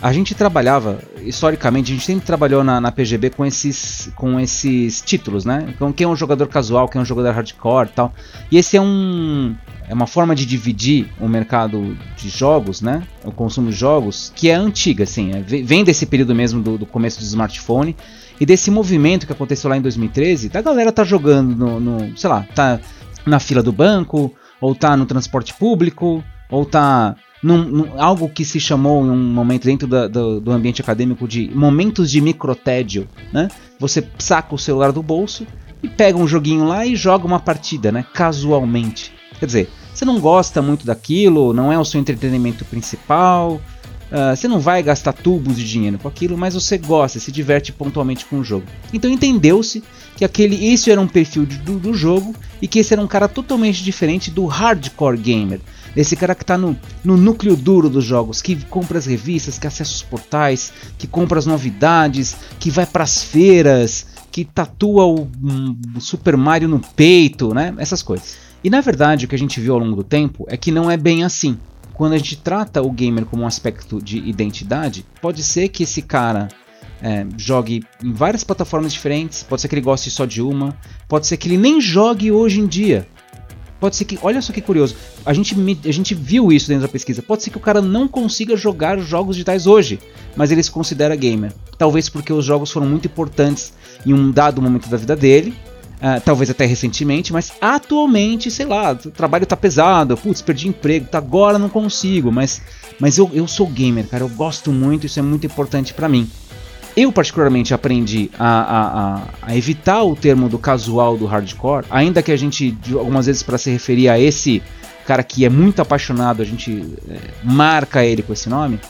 A gente trabalhava, historicamente, a gente sempre trabalhou na, na, PGB com esses, com esses títulos, né? Então, quem é um jogador casual, quem é um jogador hardcore tal. E esse é um. É uma forma de dividir o mercado de jogos, né? O consumo de jogos, que é antiga, assim. É, vem desse período mesmo do, do começo do smartphone e desse movimento que aconteceu lá em 2013, da galera tá jogando no, no, sei lá, tá na fila do banco, ou tá no transporte público, ou tá num, num, algo que se chamou em um momento dentro da, do, do, ambiente acadêmico de momentos de microtédio, né? Você saca o celular do bolso e pega um joguinho lá e joga uma partida, né? Casualmente. Quer dizer, você não gosta muito daquilo, não é o seu entretenimento principal, Uh, você não vai gastar tubos de dinheiro com aquilo, mas você gosta, se diverte pontualmente com o jogo. Então entendeu-se que aquele isso era um perfil de, do, do, jogo e que esse era um cara totalmente diferente do hardcore gamer, esse cara que está no, no núcleo duro dos jogos, que compra as revistas, que acessa os portais, que compra as novidades, que vai para as feiras, que tatua o, um, Super Mario no peito, né? Essas coisas. E na verdade o que a gente viu ao longo do tempo é que não é bem assim. Quando a gente trata o gamer como um aspecto de identidade, pode ser que esse cara é, jogue em várias plataformas diferentes, pode ser que ele goste só de uma, pode ser que ele nem jogue hoje em dia, Pode ser que, olha só que curioso, a gente, a gente viu isso dentro da pesquisa. Pode ser que o cara não consiga jogar jogos digitais hoje, mas ele se considera gamer. Talvez porque os jogos foram muito importantes em um dado momento da vida dele, uh, talvez até recentemente, mas atualmente, sei lá, o trabalho tá pesado, putz, perdi emprego, tá, agora não consigo, mas, mas eu, eu sou gamer, cara, eu gosto muito, isso é muito importante para mim. Eu, particularmente, aprendi a, a, a, evitar o termo do casual do hardcore, ainda que a gente, algumas vezes, para se referir a esse cara que é muito apaixonado, a gente é, marca ele com esse nome,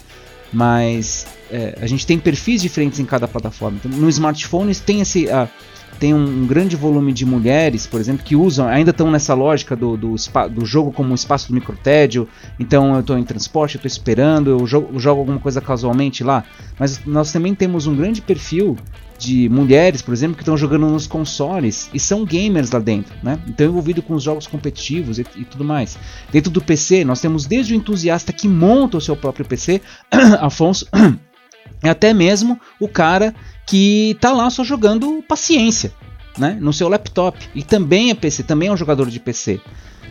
mas é, a gente tem perfis diferentes em cada plataforma. Então, no smartphone tem esse. Uh, tem um, um, grande volume de mulheres, por exemplo, que usam, ainda estão nessa lógica do, do, do, jogo como um espaço do microtédio. Então eu estou em transporte, eu estou esperando, eu jogo, eu jogo, alguma coisa casualmente lá. Mas nós também temos um grande perfil de mulheres, por exemplo, que estão jogando nos consoles e são gamers lá dentro, né? Então envolvido com os jogos competitivos e, e tudo mais. Dentro do PC, nós temos desde o entusiasta que monta o seu próprio PC, <clears throat> Afonso, <clears throat> até mesmo o cara que está lá só jogando paciência, né? No seu laptop. E também é PC, também é um jogador de PC. Uh,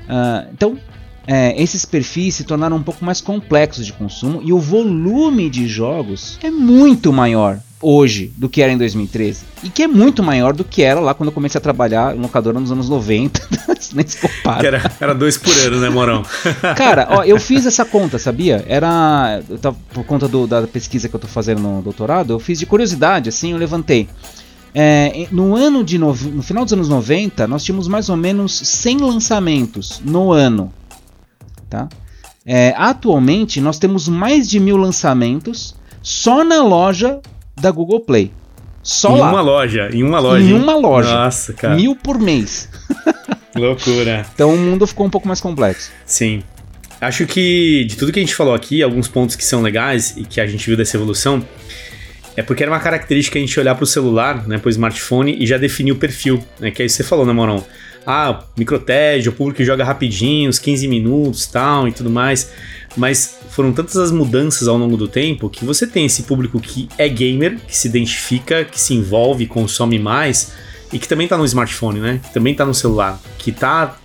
ah, então, é, esses perfis se tornaram um pouco mais complexos de consumo e o volume de jogos é muito maior hoje do que era em 2013 e que é muito maior do que era lá quando eu comecei a trabalhar em locadora nos anos 90 nem se compara era, era dois por ano né Morão? <laughs> Cara ó, eu fiz essa conta sabia? Era tava, por conta do, da pesquisa que eu tô fazendo no doutorado eu fiz de curiosidade assim eu levantei. É, no ano de no, no final dos anos 90 nós tínhamos mais ou menos 100 lançamentos no ano tá é, atualmente nós temos mais de mil lançamentos só na loja da Google Play. Só em lá. uma loja, em uma loja. Em uma loja. Nossa, cara. Mil por mês. <laughs> Loucura. Então o mundo ficou um pouco mais complexo. Sim. Acho que de tudo que a gente falou aqui, alguns pontos que são legais e que a gente viu dessa evolução, é porque era uma característica a gente olhar para o celular, né, para o smartphone e já definir o perfil, né, que aí você falou, né, Morão? Ah, microtédio, o público joga rapidinho, uns 15 minutos tal e tudo mais. Mas foram tantas as mudanças ao longo do tempo que você tem esse público que é gamer, que se identifica, que se envolve, consome mais e que também tá no smartphone, né? Que também tá no celular, que tá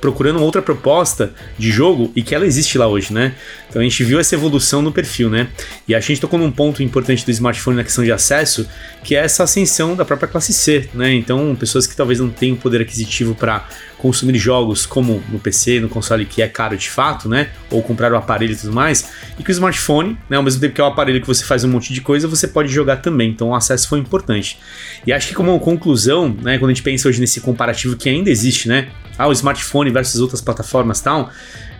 procurando outra proposta de jogo e que ela existe lá hoje, né? Então a gente viu essa evolução no perfil, né? E a gente tocou num ponto importante do smartphone na questão de acesso, que é essa ascensão da própria classe C, né? Então, pessoas que talvez não tenham poder aquisitivo para consumir jogos como no PC, no console que é caro de fato, né? Ou comprar o aparelho e tudo mais, e que o smartphone, né, ao mesmo tempo que é o aparelho que você faz um monte de coisa, você pode jogar também. Então o acesso foi importante. E acho que como conclusão, né, quando a gente pensa hoje nesse comparativo que ainda existe, né? Ah, o smartphone versus outras plataformas e tal,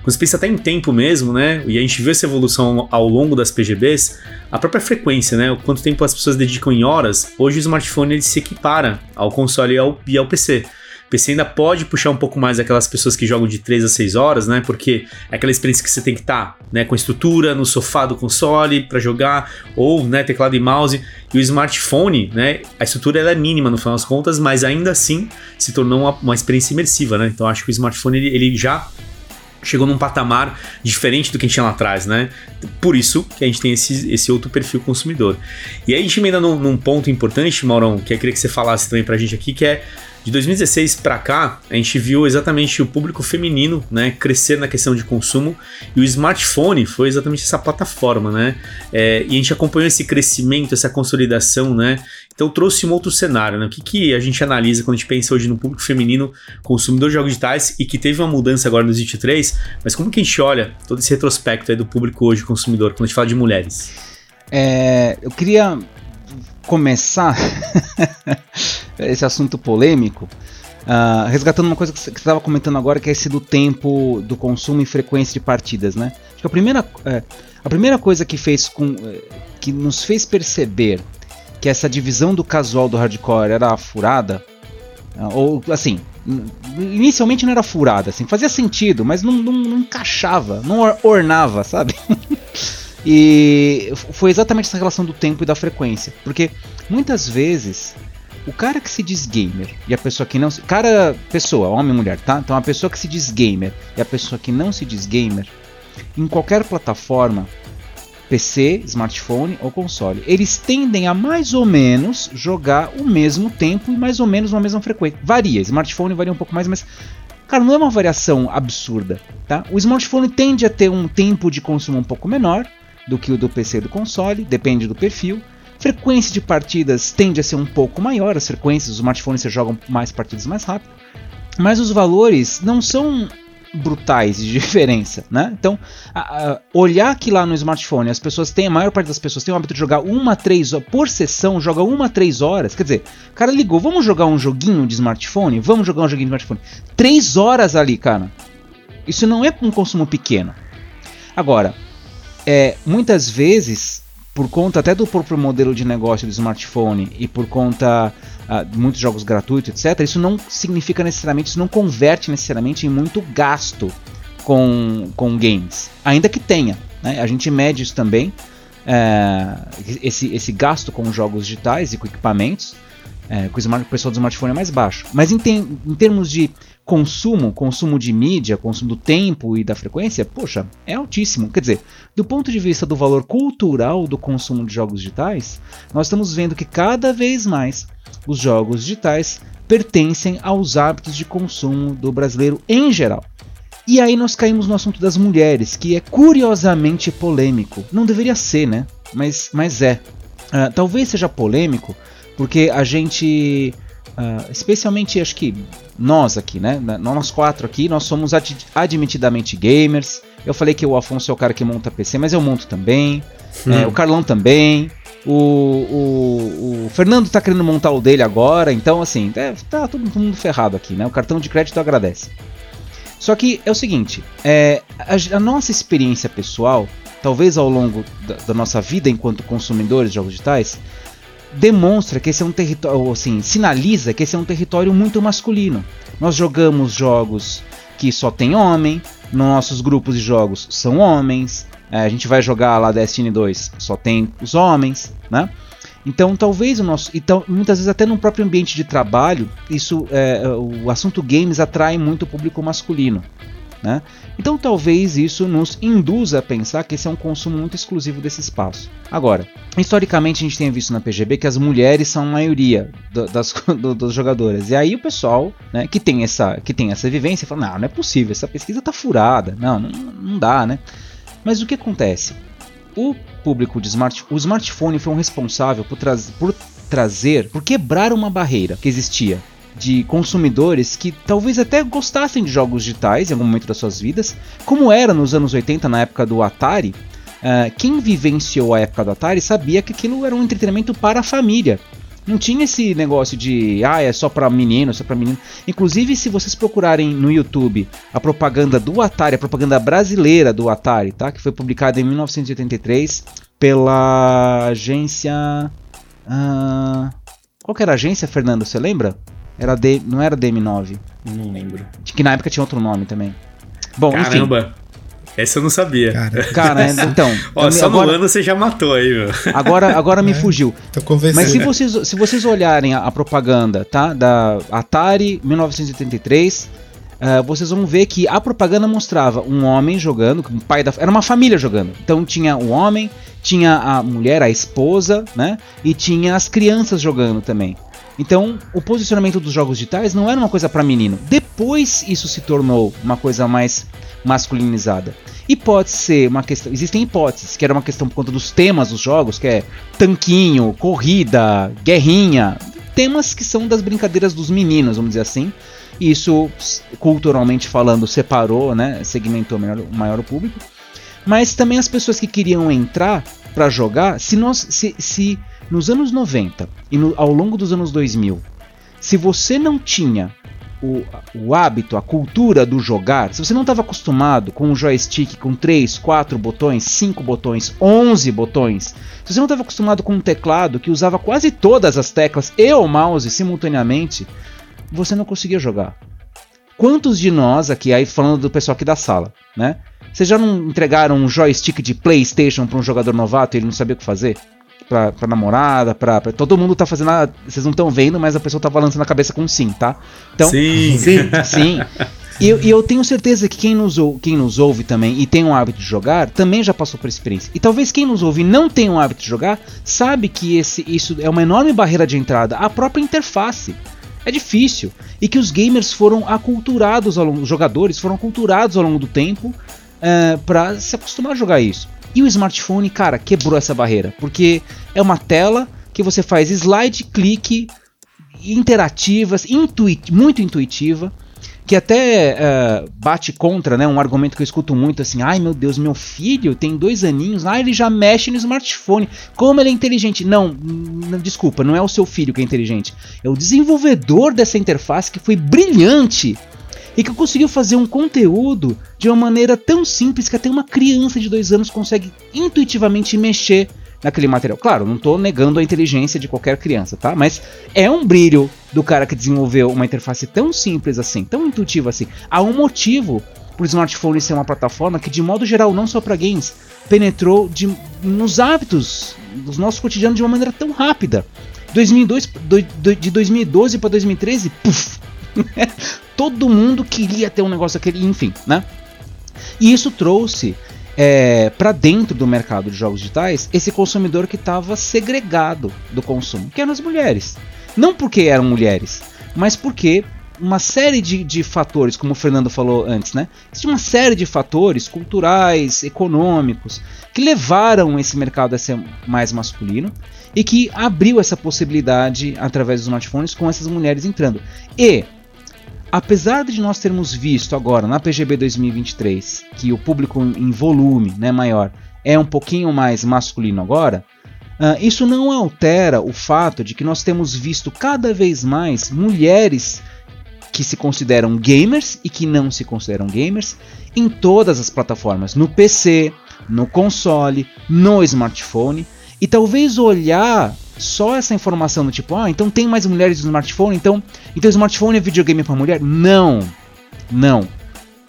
quando você pensa até em tempo mesmo, né? E a gente viu essa evolução ao longo das PGBs, a própria frequência, né? O quanto tempo as pessoas dedicam em horas, hoje o smartphone ele se equipara ao console e ao, e ao PC. PC ainda pode puxar um pouco mais aquelas pessoas que jogam de 3 a 6 horas, né? Porque é aquela experiência que você tem que estar, tá, né, com estrutura no sofá do console para jogar ou, né, teclado e mouse. E o smartphone, né, a estrutura ela é mínima no final das contas, mas ainda assim se tornou uma, uma experiência imersiva, né? Então acho que o smartphone ele, ele já chegou num patamar diferente do que a gente tinha lá atrás, né? Por isso que a gente tem esse, esse outro perfil consumidor. E aí a gente emenda num, num ponto importante, Maurão, que eu queria que você falasse também pra gente aqui, que é de 2016 para cá, a gente viu exatamente o público feminino, né, crescer na questão de consumo e o smartphone foi exatamente essa plataforma, né? É, e a gente acompanhou esse crescimento, essa consolidação, né? Então trouxe um outro cenário, né? O que, que a gente analisa quando a gente pensa hoje no público feminino, consumidor de jogos digitais e que teve uma mudança agora nos 23, mas como que a gente olha todo esse retrospecto aí do público hoje consumidor quando a gente fala de mulheres? É, eu queria começar <laughs> esse assunto polêmico, uh, resgatando uma coisa que você estava comentando agora, que é esse do tempo do consumo e frequência de partidas, né? Acho que a primeira, é, a primeira coisa que fez com é, que nos fez perceber que essa divisão do casual do hardcore era furada, uh, ou assim, inicialmente não era furada, assim, fazia sentido, mas não, não, não encaixava, não ornava, sabe? <laughs> e foi exatamente essa relação do tempo e da frequência, porque muitas vezes o cara que se diz gamer e a pessoa que não se. Cara, pessoa, homem mulher, tá? Então a pessoa que se diz gamer e a pessoa que não se diz gamer, em qualquer plataforma, PC, smartphone ou console, eles tendem a mais ou menos jogar o mesmo tempo e mais ou menos uma mesma frequência. Varia, smartphone varia um pouco mais, mas. Cara, não é uma variação absurda, tá? O smartphone tende a ter um tempo de consumo um pouco menor do que o do PC e do console, depende do perfil. Frequência de partidas tende a ser um pouco maior, as frequências, os smartphones você jogam mais partidas mais rápido. Mas os valores não são brutais de <laughs> diferença, né? Então, a, a, olhar que lá no smartphone as pessoas têm, a maior parte das pessoas tem o hábito de jogar uma, três horas por sessão, joga uma, três horas. Quer dizer, o cara ligou, vamos jogar um joguinho de smartphone? Vamos jogar um joguinho de smartphone. Três horas ali, cara. Isso não é um consumo pequeno. Agora, é, muitas vezes por conta até do próprio modelo de negócio do smartphone e por conta uh, de muitos jogos gratuitos, etc., isso não significa necessariamente, isso não converte necessariamente em muito gasto com, com games. Ainda que tenha. Né? A gente mede isso também, é, esse, esse gasto com jogos digitais e com equipamentos, é, com o pessoal do smartphone é mais baixo. Mas em, tem, em termos de consumo, consumo de mídia, consumo do tempo e da frequência, poxa, é altíssimo. Quer dizer, do ponto de vista do valor cultural do consumo de jogos digitais, nós estamos vendo que cada vez mais os jogos digitais pertencem aos hábitos de consumo do brasileiro em geral. E aí nós caímos no assunto das mulheres, que é curiosamente polêmico. Não deveria ser, né? Mas, mas é. Uh, talvez seja polêmico, porque a gente Uh, especialmente acho que nós aqui, né? Nós quatro aqui, nós somos ad admitidamente gamers. Eu falei que o Afonso é o cara que monta PC, mas eu monto também. Hum. É, o Carlão também. O, o, o, Fernando tá querendo montar o dele agora, então assim, é, tá todo mundo ferrado aqui, né? O cartão de crédito agradece. Só que é o seguinte, é, a, a nossa experiência pessoal, talvez ao longo da, da nossa vida enquanto consumidores de jogos digitais, demonstra que esse é um território, assim, sinaliza que esse é um território muito masculino. Nós jogamos jogos que só tem homem, nossos grupos de jogos são homens, é, a gente vai jogar lá Destiny 2, só tem os homens, né? Então talvez o nosso, então muitas vezes até no próprio ambiente de trabalho, isso, é, o assunto games atrai muito o público masculino. Né? Então talvez isso nos induza a pensar que esse é um consumo muito exclusivo desse espaço. Agora, historicamente a gente tem visto na PGB que as mulheres são a maioria do, das <laughs> do, dos jogadoras. E aí o pessoal né, que, tem essa, que tem essa vivência fala, não, não é possível, essa pesquisa está furada, não, não, não dá, né? Mas o que acontece? O público de smart, o smartphone foi um responsável por, tra por trazer, por quebrar uma barreira que existia de consumidores que talvez até gostassem de jogos digitais em algum momento das suas vidas, como era nos anos 80, na época do Atari. Uh, quem vivenciou a época do Atari sabia que aquilo era um entretenimento para a família. Não tinha esse negócio de, ah, é só para menino, só para menino. Inclusive, se vocês procurarem no YouTube a propaganda do Atari, a propaganda brasileira do Atari, tá? Que foi publicada em 1983 pela agência. Uh... Qual que era a agência, Fernando? Você lembra? Era D, não era DM9. Não lembro. Que na época tinha outro nome também. Bom, enfim. Caramba. Essa eu não sabia. Cara, Cara, <laughs> então. Ó, só no agora, ano você já matou aí, meu. agora, <laughs> agora me É. fugiu. tô convencido. Mas se vocês, se vocês olharem a, a propaganda, tá? Da Atari 1983, eh, vocês vão ver que a propaganda mostrava um homem jogando, um pai da. Era uma família jogando. Então tinha o homem, tinha a mulher, a esposa, né? E tinha as crianças jogando também. Então, o posicionamento dos jogos digitais não era uma coisa para menino. Depois isso se tornou uma coisa mais masculinizada. E pode ser uma questão. Existem hipóteses, que era uma questão por conta dos temas dos jogos, que é tanquinho, corrida, guerrinha. Temas que são das brincadeiras dos meninos, vamos dizer assim. E isso, culturalmente falando, separou, né? Segmentou melhor, maior o público. Mas também as pessoas que queriam entrar para jogar, se nós. Se, se nos anos 90 e no- ao longo dos anos 2000, se você não tinha o, o hábito, a cultura do jogar, se você não estava acostumado com um joystick com 3, 4 botões, 5 botões, 11 botões, se você não estava acostumado com um teclado que usava quase todas as teclas e o mouse simultaneamente, você não conseguia jogar. Quantos de nós aqui, aí falando do pessoal aqui da sala, né? Vocês já não entregaram um joystick de PlayStation para um jogador novato e ele não sabia o que fazer? Pra, pra namorada, pra, pra- Todo mundo tá fazendo. a- Vocês não estão vendo, mas a pessoa tá balançando a cabeça com sim, tá? Então, Sim. Sim. E eu, e eu tenho certeza que quem nos, ou- quem nos ouve também e tem um hábito de jogar, também já passou por experiência. E talvez quem nos ouve e não tem um hábito de jogar, sabe que esse, isso é uma enorme barreira de entrada. A própria interface. É difícil. E que os gamers foram aculturados ao longo. Os jogadores foram aculturados ao longo do tempo é, para se acostumar a jogar isso. E o smartphone, cara, quebrou essa barreira. Porque é uma tela que você faz slide, clique, interativas, intui muito intuitiva, que até eh, bate contra, né, um argumento que eu escuto muito assim, ai meu Deus, meu filho tem dois aninhos, ah, ele já mexe no smartphone, como ele é inteligente. Não, desculpa, não é o seu filho que é inteligente, é o desenvolvedor dessa interface que foi brilhante e que conseguiu fazer um conteúdo de uma maneira tão simples que até uma criança de dois anos consegue intuitivamente mexer naquele material. Claro, não estou negando a inteligência de qualquer criança, tá? Mas é um brilho do cara que desenvolveu uma interface tão simples assim, tão intuitiva assim. Há um motivo para o smartphone ser uma plataforma que, de modo geral, não só para games, penetrou de, nos hábitos dos nossos cotidianos de uma maneira tão rápida. 2002, do- do- de 2012 para 2013, puf, <laughs> todo mundo queria ter um negócio aquele, enfim, né? E isso trouxe é, para dentro do mercado de jogos digitais esse consumidor que estava segregado do consumo, que eram as mulheres. Não porque eram mulheres, mas porque uma série de, de fatores, como o Fernando falou antes, né? Existe uma série de fatores culturais, econômicos, que levaram esse mercado a ser mais masculino e que abriu essa possibilidade através dos smartphones com essas mulheres entrando. E apesar de nós termos visto agora na PGB 2023 que o público em volume né, maior é um pouquinho mais masculino agora, ah, isso não altera o fato de que nós temos visto cada vez mais mulheres que se consideram gamers e que não se consideram gamers em todas as plataformas, no PC, no console, no smartphone. E talvez olhar só essa informação do tipo, ah, então tem mais mulheres no smartphone, então, então smartphone é videogame para mulher? Não, não.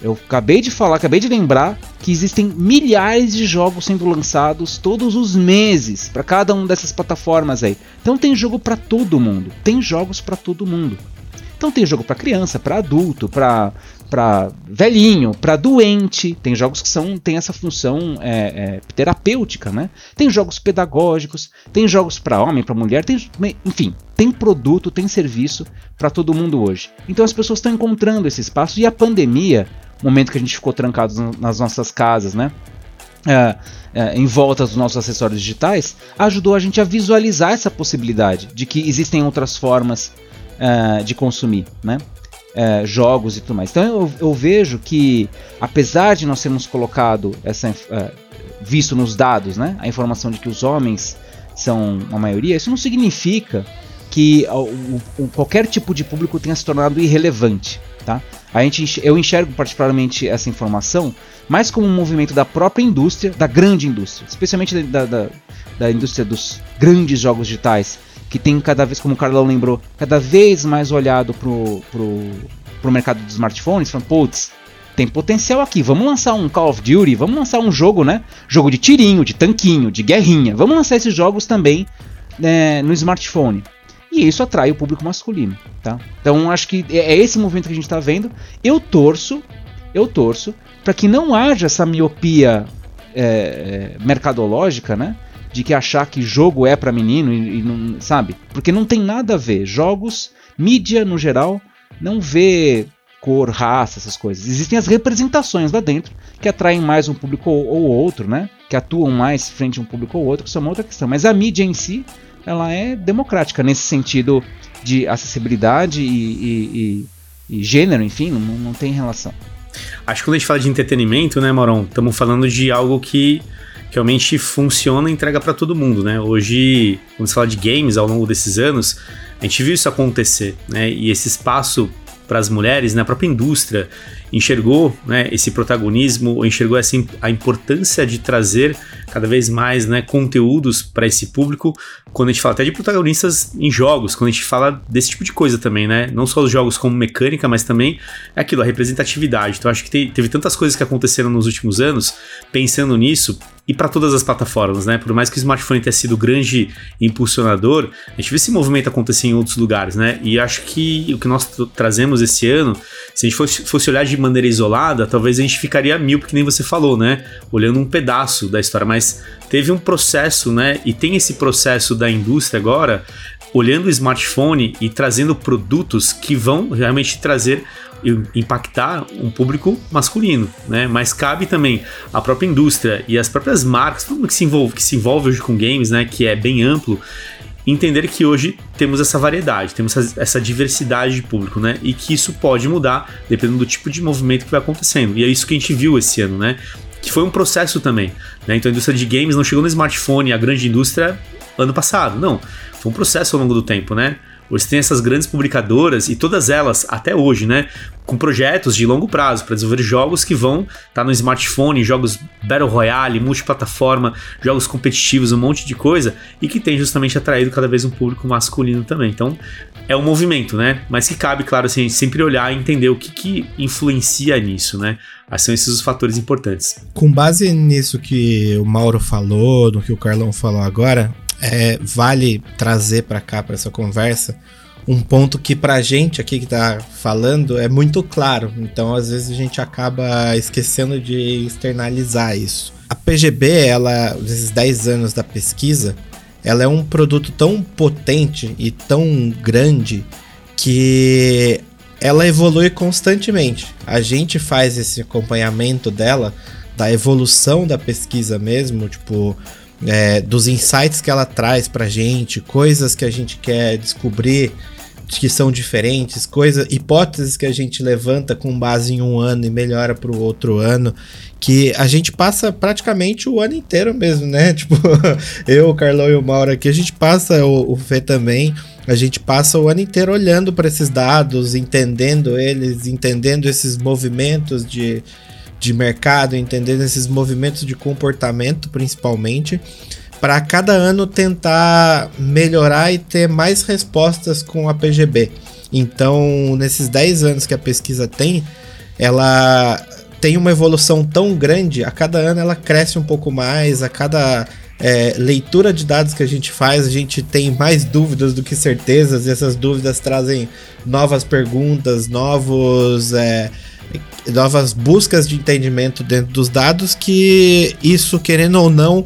Eu acabei de falar, acabei de lembrar que existem milhares de jogos sendo lançados todos os meses para cada uma dessas plataformas aí. Então tem jogo para todo mundo, tem jogos para todo mundo. Então tem jogo para criança, para adulto, para para velhinho, para doente. Tem jogos que são tem essa função é, é, terapêutica, né? Tem jogos pedagógicos, tem jogos para homem, para mulher, tem, enfim, tem produto, tem serviço para todo mundo hoje. Então as pessoas estão encontrando esse espaço e a pandemia, momento que a gente ficou trancados nas nossas casas, né? É, é, em volta dos nossos acessórios digitais, ajudou a gente a visualizar essa possibilidade de que existem outras formas uh, de consumir, né? Uh, jogos e tudo mais. Então eu, eu, vejo que, apesar de nós termos colocado essa uh, visto nos dados, né, a informação de que os homens são a maioria, isso não significa que o, o, qualquer tipo de público tenha se tornado irrelevante, tá? A gente, eu enxergo particularmente essa informação mais como um movimento da própria indústria, da grande indústria, especialmente da, da, da indústria dos grandes jogos digitais, que tem cada vez, como o Carlão lembrou, cada vez mais olhado pro, pro, pro mercado dos smartphones, falando, putz, tem potencial aqui, vamos lançar um Call of Duty, vamos lançar um jogo, né? Jogo de tirinho, de tanquinho, de guerrinha, vamos lançar esses jogos também né, no smartphone. E isso atrai o público masculino, tá? Então acho que é, é esse movimento que a gente está vendo. Eu torço, eu torço para que não haja essa miopia é, é, mercadológica, né? De que achar que jogo é para menino e, e não, sabe? Porque não tem nada a ver. Jogos, mídia no geral, não vê cor, raça, essas coisas. Existem as representações lá dentro que atraem mais um público ou, ou outro, né? Que atuam mais frente a um público ou outro, que isso é uma outra questão. Mas a mídia em si, ela é democrática nesse sentido de acessibilidade e, e, e, gênero, enfim, não, não tem relação. Acho que quando a gente fala de entretenimento, né, Moron, estamos falando de algo que realmente funciona e entrega para todo mundo, né? Hoje, quando se fala de games ao longo desses anos, a gente viu isso acontecer, né? E esse espaço para as mulheres, né? A própria indústria enxergou né, esse protagonismo, enxergou essa, a importância de trazer cada vez mais né, conteúdos para esse público, quando a gente fala até de protagonistas em jogos, quando a gente fala desse tipo de coisa também, né? Não só os jogos como mecânica, mas também é aquilo, a representatividade. Então acho que te, teve tantas coisas que aconteceram nos últimos anos, pensando nisso, e para todas as plataformas, né? Por mais que o smartphone tenha sido grande impulsionador, a gente vê esse movimento acontecer em outros lugares, né? E acho que o que nós trazemos esse ano, se a gente fosse, fosse olhar de maneira isolada, talvez a gente ficaria mil, porque nem você falou, né? Olhando um pedaço da história, mas teve um processo, né? E tem esse processo da indústria agora, olhando o smartphone e trazendo produtos que vão realmente trazer impactar um público masculino, né? Mas cabe também a própria indústria e as próprias marcas, tudo que se envolve, que se envolve hoje com games, né? Que é bem amplo, entender que hoje temos essa variedade, temos essa diversidade de público, né? E que isso pode mudar dependendo do tipo de movimento que vai acontecendo. E é isso que a gente viu esse ano, né? Que foi um processo também, né? Então a indústria de games não chegou no smartphone, a grande indústria ano passado, não. Foi um processo ao longo do tempo, né? Hoje tem essas grandes publicadoras e todas elas, até hoje, né? Com projetos de longo prazo para desenvolver jogos que vão estar tá no smartphone, jogos Battle Royale, multiplataforma, jogos competitivos, um monte de coisa, e que tem justamente atraído cada vez um público masculino também. Então, é um movimento, né? Mas que cabe, claro, assim, a gente sempre olhar e entender o que, que influencia nisso, né? São esses os fatores importantes. Com base nisso que o Mauro falou, no que o Carlão falou agora, é, vale trazer para cá, para essa conversa, um ponto que pra gente aqui que tá falando é muito claro. Então, às vezes a gente acaba esquecendo de externalizar isso. A PGB, ela, nesses 10 anos da pesquisa, ela é um produto tão potente e tão grande que ela evolui constantemente. A gente faz esse acompanhamento dela, da evolução da pesquisa mesmo, tipo, é, dos insights que ela traz pra gente, coisas que a gente quer descobrir que são diferentes, coisas, hipóteses que a gente levanta com base em um ano e melhora para o outro ano, que a gente passa praticamente o ano inteiro mesmo, né? <laughs> Tipo, eu, o Carlão e o Mauro aqui, a gente passa, o, o Fê também, a gente passa o ano inteiro olhando para esses dados, entendendo eles, entendendo esses movimentos de, de mercado, entendendo esses movimentos de comportamento, principalmente, para cada ano tentar melhorar e ter mais respostas com a PGB. Então, nesses 10 anos que a pesquisa tem, ela tem uma evolução tão grande, a cada ano ela cresce um pouco mais, a cada é, leitura de dados que a gente faz, a gente tem mais dúvidas do que certezas, e essas dúvidas trazem novas perguntas, novos. É, novas buscas de entendimento dentro dos dados que isso, querendo ou não,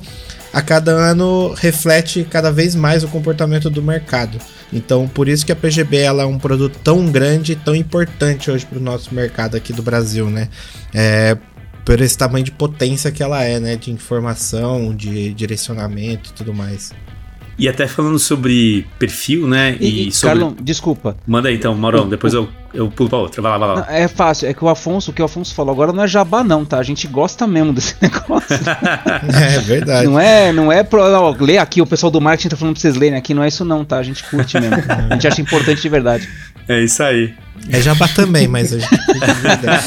a cada ano reflete cada vez mais o comportamento do mercado. Então, por isso que a PGB ela é um produto tão grande e tão importante hoje para o nosso mercado aqui do Brasil, né? É, por esse tamanho de potência que ela é, né? De informação, de direcionamento e tudo mais. E até falando sobre perfil, né? E, e sobre... Carlon, desculpa. Manda aí então, Maurão, depois eu, eu pulo pra outra. Vai lá, vai lá. Não, é fácil, é que o Afonso, o que o Afonso falou agora não é jabá, não, tá? A gente gosta mesmo desse <laughs> negócio. <laughs> é verdade. Não é, não é pro. Não, ler aqui, o pessoal do marketing tá falando pra vocês lerem aqui, não é isso, não, tá? A gente curte mesmo. a gente acha importante de verdade. É isso aí. É jabá também, mas a gente curte de verdade.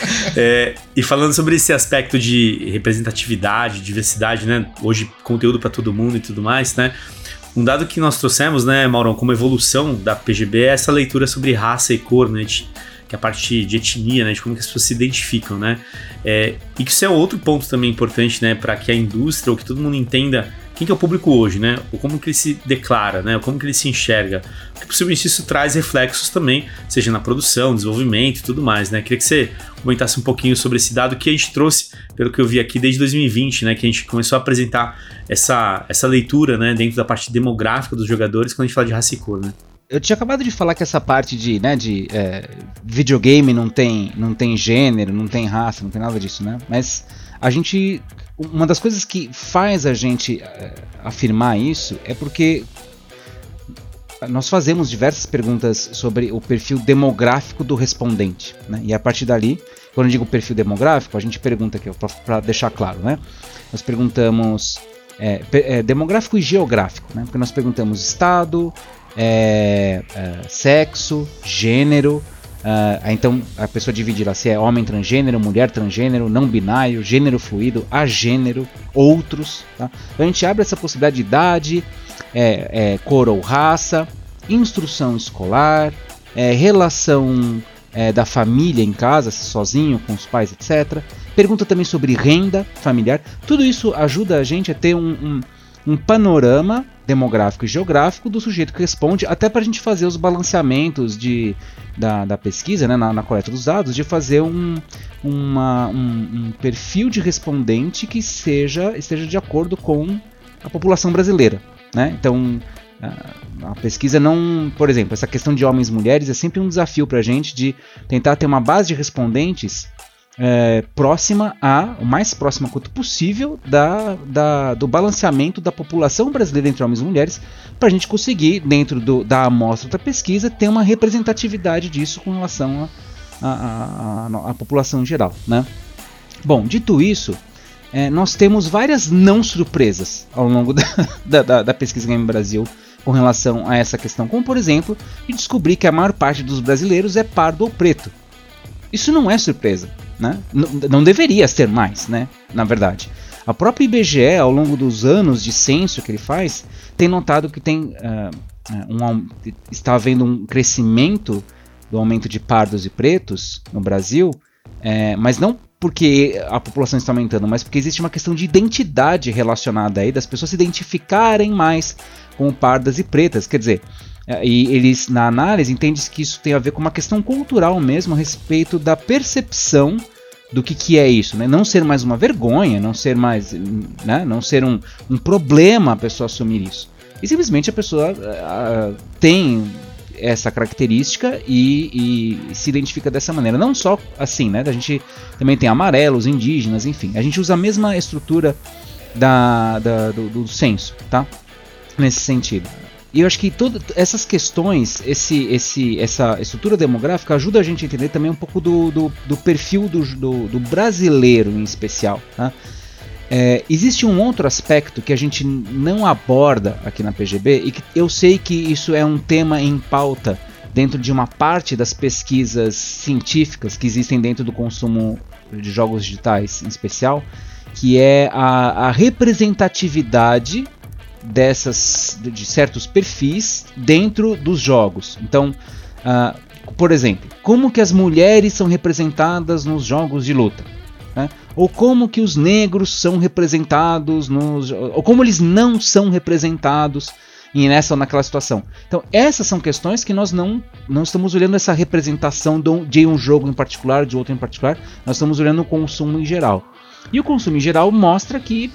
<laughs> É, e falando sobre esse aspecto de representatividade, diversidade, né? Hoje, conteúdo para todo mundo e tudo mais, né? Um dado que nós trouxemos, né, Maurão, como evolução da PGB é essa leitura sobre raça e cor, né, de, que é a parte de etnia, né, de como as pessoas se identificam, né, é, e que isso é outro ponto também importante, né, para que a indústria ou que todo mundo entenda quem que é o público hoje, né? Como que ele se declara, né? Como que ele se enxerga. Porque possivelmente isso traz reflexos também, seja na produção, desenvolvimento e tudo mais, né? Queria que você comentasse um pouquinho sobre esse dado que a gente trouxe, pelo que eu vi aqui desde 2020, né? Que a gente começou a apresentar essa, essa leitura, né? Dentro da parte demográfica dos jogadores quando a gente fala de raça e cor, né? Eu tinha acabado de falar que essa parte de, né, de é, videogame não tem, não tem gênero, não tem raça, não tem nada disso, né? Mas a gente uma das coisas que faz a gente uh, afirmar isso é porque nós fazemos diversas perguntas sobre o perfil demográfico do respondente. Né? E a partir dali, quando eu digo perfil demográfico, a gente pergunta aqui, para deixar claro, né? nós perguntamos é, é, demográfico e geográfico, né? porque nós perguntamos estado, é, é sexo, gênero, Uh, então a pessoa divide lá se é homem transgênero, mulher transgênero, não binário, gênero fluido, agênero, outros. Tá? Então a gente abre essa possibilidade de idade, é, é, cor ou raça, instrução escolar, é, relação é, da família em casa, sozinho, com os pais, etc. Pergunta também sobre renda familiar. Tudo isso ajuda a gente a ter um, um, um panorama demográfico e geográfico do sujeito que responde, até para a gente fazer os balanceamentos de, da, da pesquisa, né, na, na, coleta dos dados, de fazer um, uma, um, um, perfil de respondente que seja esteja de acordo com a população brasileira. Né? Então, a, pesquisa não, por exemplo, essa questão de homens e mulheres é sempre um desafio para a gente de tentar ter uma base de respondentes é, próxima a, o mais próxima quanto possível da, da, do balanceamento da população brasileira entre homens e mulheres, para a gente conseguir, dentro do, da amostra da pesquisa, ter uma representatividade disso com relação à população em geral. Né? Bom, dito isso, é, nós temos várias não surpresas ao longo <laughs> da, da, da pesquisa Game Brasil com relação a essa questão, como por exemplo, descobrir que a maior parte dos brasileiros é pardo ou preto. Isso não é surpresa. Né? não deveria ser mais, né? na verdade. A própria IBGE, ao longo dos anos de censo que ele faz, tem notado que tem, uh, um, está havendo um crescimento do aumento de pardos e pretos no Brasil, é, mas não porque a população está aumentando, mas porque existe uma questão de identidade relacionada aí, das pessoas se identificarem mais com pardas e pretas. Quer dizer, e eles, na análise, entendem que isso tem a ver com uma questão cultural mesmo a respeito da percepção do que, que é isso, né? Não ser mais uma vergonha, não ser mais, né? não ser um, um problema a pessoa assumir isso. E simplesmente a pessoa uh, tem essa característica e, e, se identifica dessa maneira. Não só assim, né? A gente também tem amarelos, indígenas, enfim. A gente usa a mesma estrutura da, da do, do censo, tá? Nesse sentido. E eu acho que todas essas questões, esse, esse, essa estrutura demográfica ajuda a gente a entender também um pouco do, do, do perfil do, do, do, brasileiro em especial. Tá? É, existe um outro aspecto que a gente não aborda aqui na PGB e que eu sei que isso é um tema em pauta dentro de uma parte das pesquisas científicas que existem dentro do consumo de jogos digitais em especial, que é a, a representatividade dessas de certos perfis dentro dos jogos. Então, uh, por exemplo, como que as mulheres são representadas nos jogos de luta? Né? Ou como que os negros são representados nos, ou como eles não são representados em nessa ou naquela situação. Então, essas são questões que nós não, não estamos olhando essa representação de um jogo em particular, de outro em particular, nós estamos olhando o consumo em geral. E o consumo em geral mostra que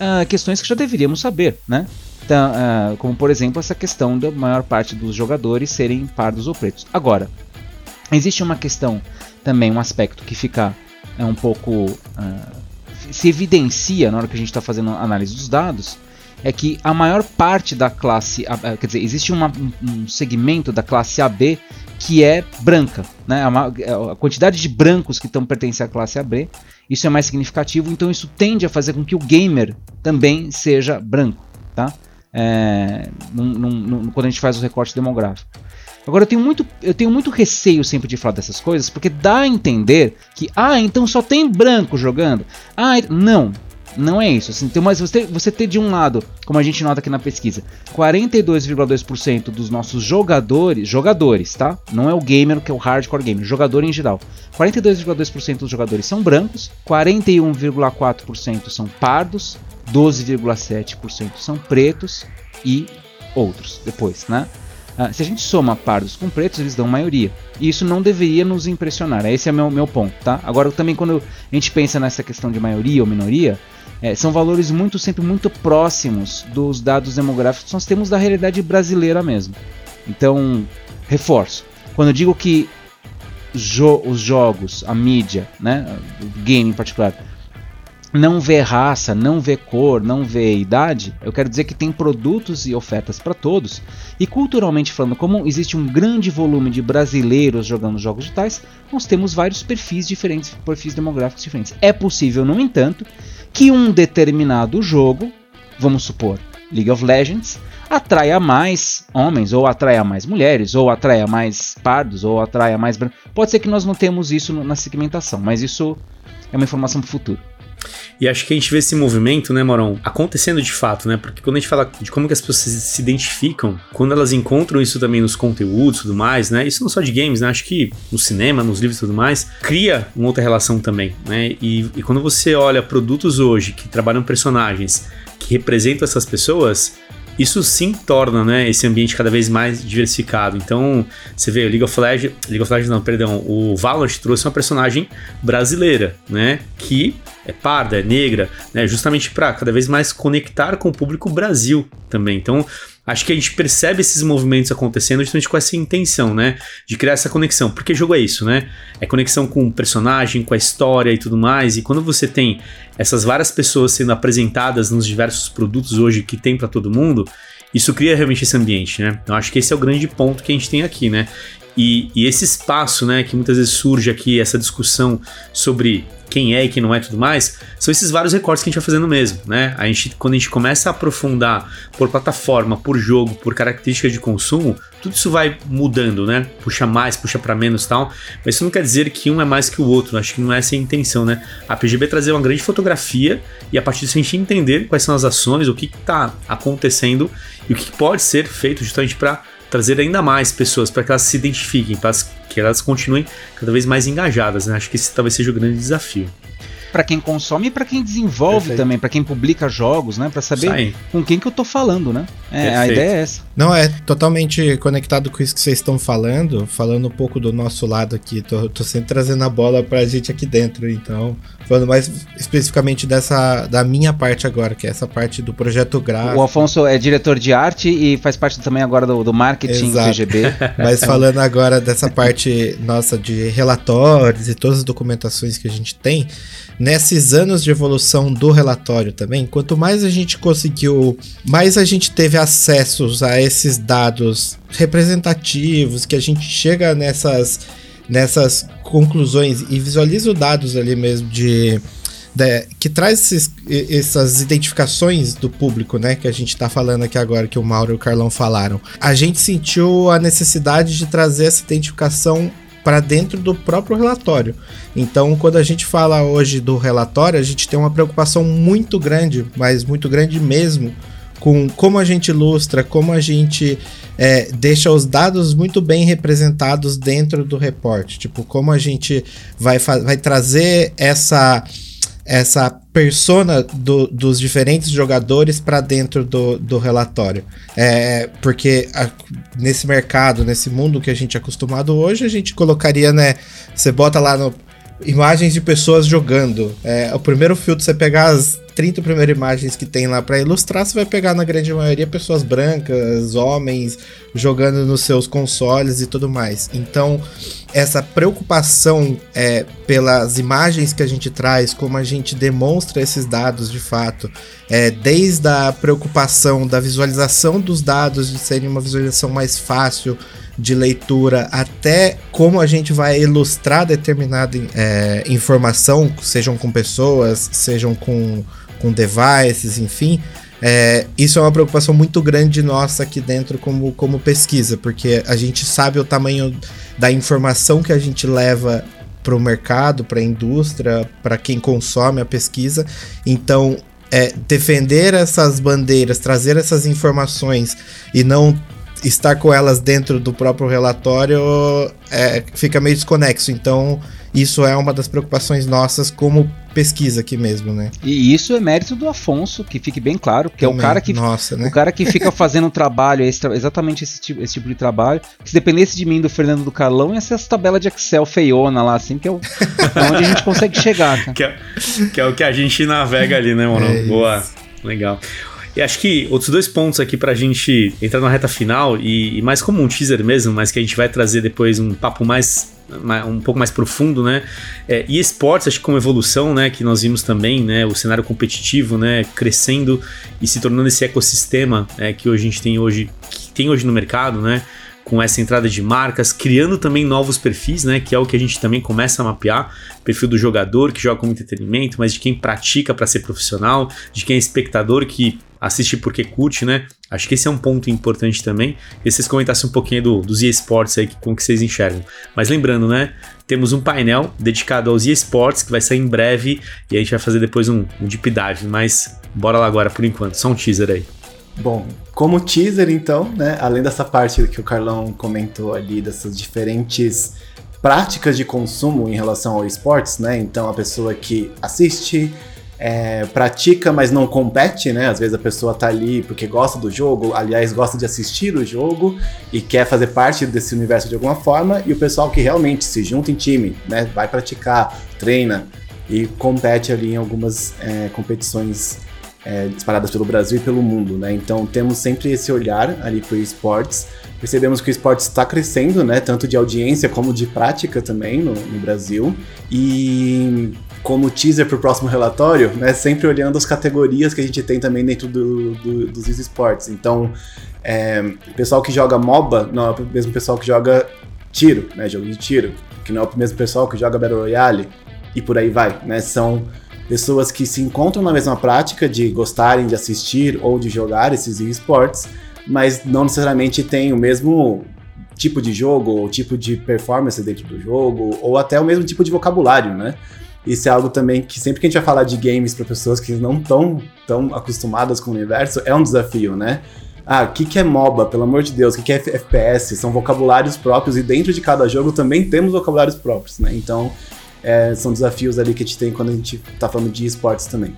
uh, questões que já deveríamos saber, né? Então, uh, como por exemplo essa questão da maior parte dos jogadores serem pardos ou pretos. Agora, existe uma questão também, um aspecto que fica uh, um pouco uh, se evidencia na hora que a gente está fazendo análise dos dados, é que a maior parte da classe, quer dizer, existe uma, um segmento da classe AB que é branca, né? A, a quantidade de brancos que estão pertencem à classe AB isso é mais significativo, então isso tende a fazer com que o gamer também seja branco, tá? É, num, num, quando a gente faz o recorte demográfico. Agora eu tenho, muito, eu tenho muito receio sempre de falar dessas coisas, porque dá a entender que, ah, então só tem branco jogando. Ah, não, Não é isso. Assim, mas você, você ter de um lado, como a gente nota aqui na pesquisa, 42,2% dos nossos jogadores, jogadores, tá? Não é o gamer que é o hardcore gamer, jogador em geral. 42,2% dos jogadores são brancos, 41,4% são pardos, 12,7% são pretos e outros depois, né? Ah, se a gente soma pardos com pretos, eles dão maioria. E isso não deveria nos impressionar. Esse é o meu, meu ponto, tá? Agora, também quando a gente pensa nessa questão de maioria ou minoria, é, são valores muito sempre muito próximos dos dados demográficos que nós temos da realidade brasileira mesmo. Então, reforço. Quando eu digo que jo os jogos, a mídia, né, o game em particular, não vê raça, não vê cor, não vê idade, eu quero dizer que tem produtos e ofertas para todos. E culturalmente falando, como existe um grande volume de brasileiros jogando jogos digitais, nós temos vários perfis diferentes, perfis demográficos diferentes. É possível, no entanto, que um determinado jogo, vamos supor, League of Legends, atraia mais homens, ou atraia mais mulheres, ou atraia mais pardos, ou atraia mais brancos. Pode ser que nós não temos isso na segmentação, mas isso é uma informação para o futuro. E acho que a gente vê esse movimento, né, Morão, acontecendo de fato, né? Porque quando a gente fala de como que as pessoas se identificam, quando elas encontram isso também nos conteúdos e tudo mais, né? Isso não só de games, né? Acho que no cinema, nos livros e tudo mais, cria uma outra relação também, né? E, e quando você olha produtos hoje que trabalham personagens que representam essas pessoas, isso sim torna né, esse ambiente cada vez mais diversificado. Então, você vê o League of Legends, League of Legends não, perdão, o Valorant trouxe uma personagem brasileira, né, que é parda, é negra, né, justamente para cada vez mais conectar com o público Brasil também. Então, acho que a gente percebe esses movimentos acontecendo justamente com essa intenção, né? De criar essa conexão. Porque jogo é isso, né? É conexão com o personagem, com a história e tudo mais. E quando você tem essas várias pessoas sendo apresentadas nos diversos produtos hoje que tem para todo mundo, isso cria realmente esse ambiente, né? Eu acho que esse é o grande ponto que a gente tem aqui, né? E, e, esse espaço, né, que muitas vezes surge aqui, essa discussão sobre quem é e quem não é tudo mais, são esses vários recortes que a gente vai fazendo mesmo, né? A gente, quando a gente começa a aprofundar por plataforma, por jogo, por característica de consumo, tudo isso vai mudando, né? Puxa mais, puxa para menos tal. Mas isso não quer dizer que um é mais que o outro. Acho que não é essa a intenção, né? A PGB trazer uma grande fotografia e a partir disso a gente entender quais são as ações, o que está acontecendo e o que pode ser feito justamente para trazer ainda mais pessoas para que elas se identifiquem, para que elas continuem cada vez mais engajadas. Né? Acho que esse talvez seja o grande desafio para quem consome e para quem desenvolve Perfeito. também, para quem publica jogos, né? Para saber com quem que eu tô falando, né? É, a ideia é essa. Não, é totalmente conectado com isso que vocês estão falando, falando um pouco do nosso lado aqui. Tô, tô sempre trazendo a bola pra gente aqui dentro, então. Falando mais especificamente dessa da minha parte agora, que é essa parte do projeto gráfico. O Afonso é diretor de arte e faz parte também agora do, do marketing Exato. do PGB. <laughs> Mas falando agora dessa parte nossa de relatórios e todas as documentações que a gente tem, nesses anos de evolução do relatório também, quanto mais a gente conseguiu, mais a gente teve acessos a esses dados representativos, que a gente chega nessas, nessas conclusões e visualiza os dados ali mesmo de. de que traz esses, essas identificações do público, né? Que a gente está falando aqui agora, que o Mauro e o Carlão falaram. A gente sentiu a necessidade de trazer essa identificação para dentro do próprio relatório. Então, quando a gente fala hoje do relatório, a gente tem uma preocupação muito grande, mas muito grande mesmo, com como a gente ilustra, como a gente é, deixa os dados muito bem representados dentro do reporte. Tipo, como a gente vai, vai trazer essa essa persona do, dos diferentes jogadores para dentro do, do relatório. É, porque a, nesse mercado, nesse mundo que a gente é acostumado hoje, a gente colocaria, né? Você bota lá no imagens de pessoas jogando. É, o primeiro filtro você pegar as 30 primeiras imagens que tem lá para ilustrar, você vai pegar na grande maioria pessoas brancas, homens jogando nos seus consoles e tudo mais. Então, essa preocupação é, pelas imagens que a gente traz, como a gente demonstra esses dados de fato, é, desde a preocupação da visualização dos dados de serem uma visualização mais fácil de leitura, até como a gente vai ilustrar determinada é, informação, sejam com pessoas, sejam com, com devices, enfim. É, isso é uma preocupação muito grande nossa aqui dentro como, como pesquisa, porque a gente sabe o tamanho da informação que a gente leva para o mercado, para a indústria, para quem consome a pesquisa. Então, é, defender essas bandeiras, trazer essas informações e não estar com elas dentro do próprio relatório é, fica meio desconexo. Então, isso é uma das preocupações nossas como pesquisa aqui mesmo, né? E isso é mérito do Afonso, que fique bem claro, que Também. é o cara que Nossa, né? o cara que fica fazendo um trabalho, exatamente esse tipo, esse tipo de trabalho. Se dependesse de mim, do Fernando do Carlão, ia ser essa tabela de Excel feiona lá, assim, que é, o, <laughs> é onde a gente consegue chegar, cara. Que é, que é o que a gente navega ali, né, mano? É Boa, legal. E acho que outros dois pontos aqui pra gente entrar na reta final, e, e, mais como um teaser mesmo, mas que a gente vai trazer depois um papo mais. um pouco mais profundo, né? É, e esportes, acho que como evolução, né? Que nós vimos também, né? O cenário competitivo, né? Crescendo e se tornando esse ecossistema é, que hoje a gente tem hoje, que tem hoje no mercado, né? Com essa entrada de marcas, criando também novos perfis, né? Que é o que a gente também começa a mapear. Perfil do jogador que joga como entretenimento, mas de quem pratica para ser profissional, de quem é espectador que assiste porque curte, né? Acho que esse é um ponto importante também. E vocês comentassem um pouquinho do, dos eSports aí, como que vocês enxergam. Mas lembrando, né? Temos um painel dedicado aos eSports que vai sair em breve e a gente vai fazer depois um, um deep dive. Mas bora lá agora por enquanto, só um teaser aí. Bom, como teaser, então, né, além dessa parte que o Carlão comentou ali, dessas diferentes práticas de consumo em relação ao esportes, né? Então, a pessoa que assiste, é, pratica, mas não compete, né? Às vezes a pessoa tá ali porque gosta do jogo, aliás, gosta de assistir o jogo e quer fazer parte desse universo de alguma forma, e o pessoal que realmente se junta em time, né? Vai praticar, treina e compete ali em algumas é, competições é, disparadas pelo Brasil e pelo mundo, né? Então temos sempre esse olhar ali para o esportes. Percebemos que o esporte está crescendo, né? Tanto de audiência como de prática também no, no Brasil. E como teaser para o próximo relatório, né? Sempre olhando as categorias que a gente tem também dentro do, do, dos esportes. Então, é, o pessoal que joga MOBA não é o mesmo pessoal que joga tiro, né? Jogo de tiro, que não é o mesmo pessoal que joga Battle Royale e por aí vai, né? São pessoas que se encontram na mesma prática de gostarem de assistir ou de jogar esses esportes, mas não necessariamente têm o mesmo tipo de jogo, ou tipo de performance dentro do jogo, ou até o mesmo tipo de vocabulário, né? Isso é algo também que sempre que a gente vai falar de games para pessoas que não estão tão acostumadas com o universo, é um desafio, né? Ah, o que, que é MOBA, pelo amor de Deus? O que, que é FPS? São vocabulários próprios e dentro de cada jogo também temos vocabulários próprios, né? Então, é, são desafios ali que a gente tem quando a gente está falando de esportes também.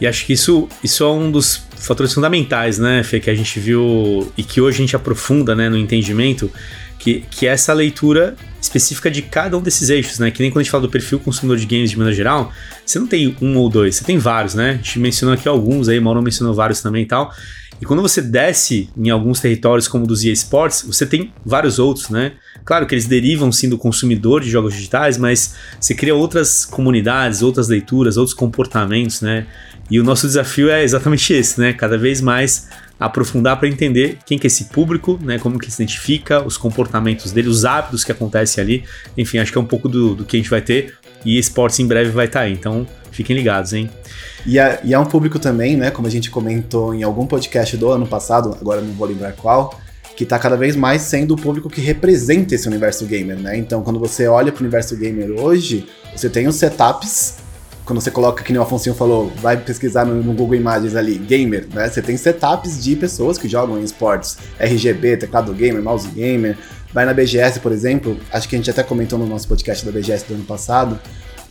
E acho que isso, isso é um dos fatores fundamentais, né, Fê, que a gente viu e que hoje a gente aprofunda né, no entendimento, que, que é essa leitura específica de cada um desses eixos, né? Que nem quando a gente fala do perfil consumidor de games de maneira geral, você não tem um ou dois, você tem vários, né? A gente mencionou aqui alguns aí, Mauro mencionou vários também e tal. E quando você desce em alguns territórios como dos eSports, você tem vários outros, né? Claro que eles derivam sim do consumidor de jogos digitais, mas você cria outras comunidades, outras leituras, outros comportamentos, né? E o nosso desafio é exatamente esse, né? Cada vez mais aprofundar para entender quem que é esse público, né? Como que se identifica, os comportamentos dele, os hábitos que acontecem ali. Enfim, acho que é um pouco do, do que a gente vai ter. E esportes em breve vai estar tá aí. Então, fiquem ligados, hein? E é, e é um público também, né? Como a gente comentou em algum podcast do ano passado, agora não vou lembrar qual, que está cada vez mais sendo o público que representa esse universo gamer, né? Então, quando você olha para o universo gamer hoje, você tem os setups. Quando você coloca, que nem o Afonso falou, vai pesquisar no, no, Google Imagens ali, gamer, né? Você tem setups de pessoas que jogam em esportes, RGB, teclado gamer, mouse gamer. Vai na BGS, por exemplo, acho que a gente até comentou no nosso podcast da BGS do ano passado,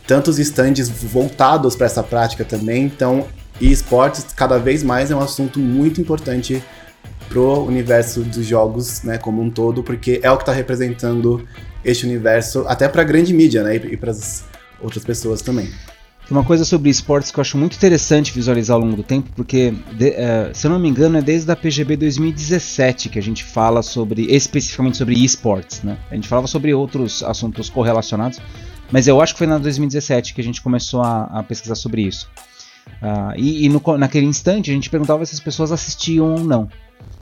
tantos stands voltados para essa prática também. Então, esportes cada vez mais é um assunto muito importante pro universo dos jogos, né, como um todo, porque é o que está representando este universo até para a grande mídia, né, e para as outras pessoas também. Uma coisa sobre esportes que eu acho muito interessante visualizar ao longo do tempo, porque, de, uh, se eu não me engano, é desde a PGB 2017 que a gente fala sobre, especificamente sobre esportes, né? A gente falava sobre outros assuntos correlacionados, mas eu acho que foi na 2017 que a gente começou a, a pesquisar sobre isso. Uh, e, e no, naquele instante a gente perguntava se as pessoas assistiam ou não.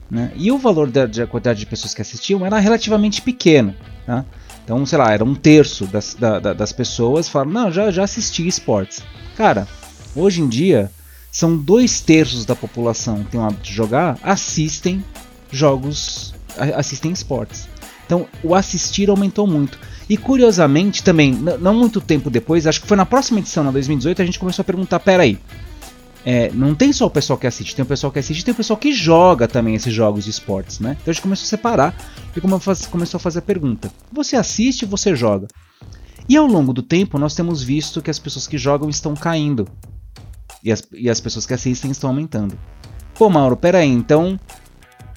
Né? E o valor da, da, quantidade de pessoas que assistiam era relativamente pequeno. Tá? Então, sei lá, era um terço das, da, das pessoas falaram: Não, já, já assisti esportes. Cara, hoje em dia, são dois terços da população que tem o hábito de jogar assistem jogos, assistem esportes. Então, o assistir aumentou muito. E curiosamente, também, não muito tempo depois, acho que foi na próxima edição, na 2018, a gente começou a perguntar: peraí, é, não tem só o pessoal que assiste, tem o pessoal que assiste tem o pessoal que joga também esses jogos de esportes, né? Então a gente começou a separar e começou a fazer a pergunta: você assiste, você joga? E ao longo do tempo nós temos visto que as pessoas que jogam estão caindo e as, e as pessoas que assistem estão aumentando. Pô, Mauro, peraí, então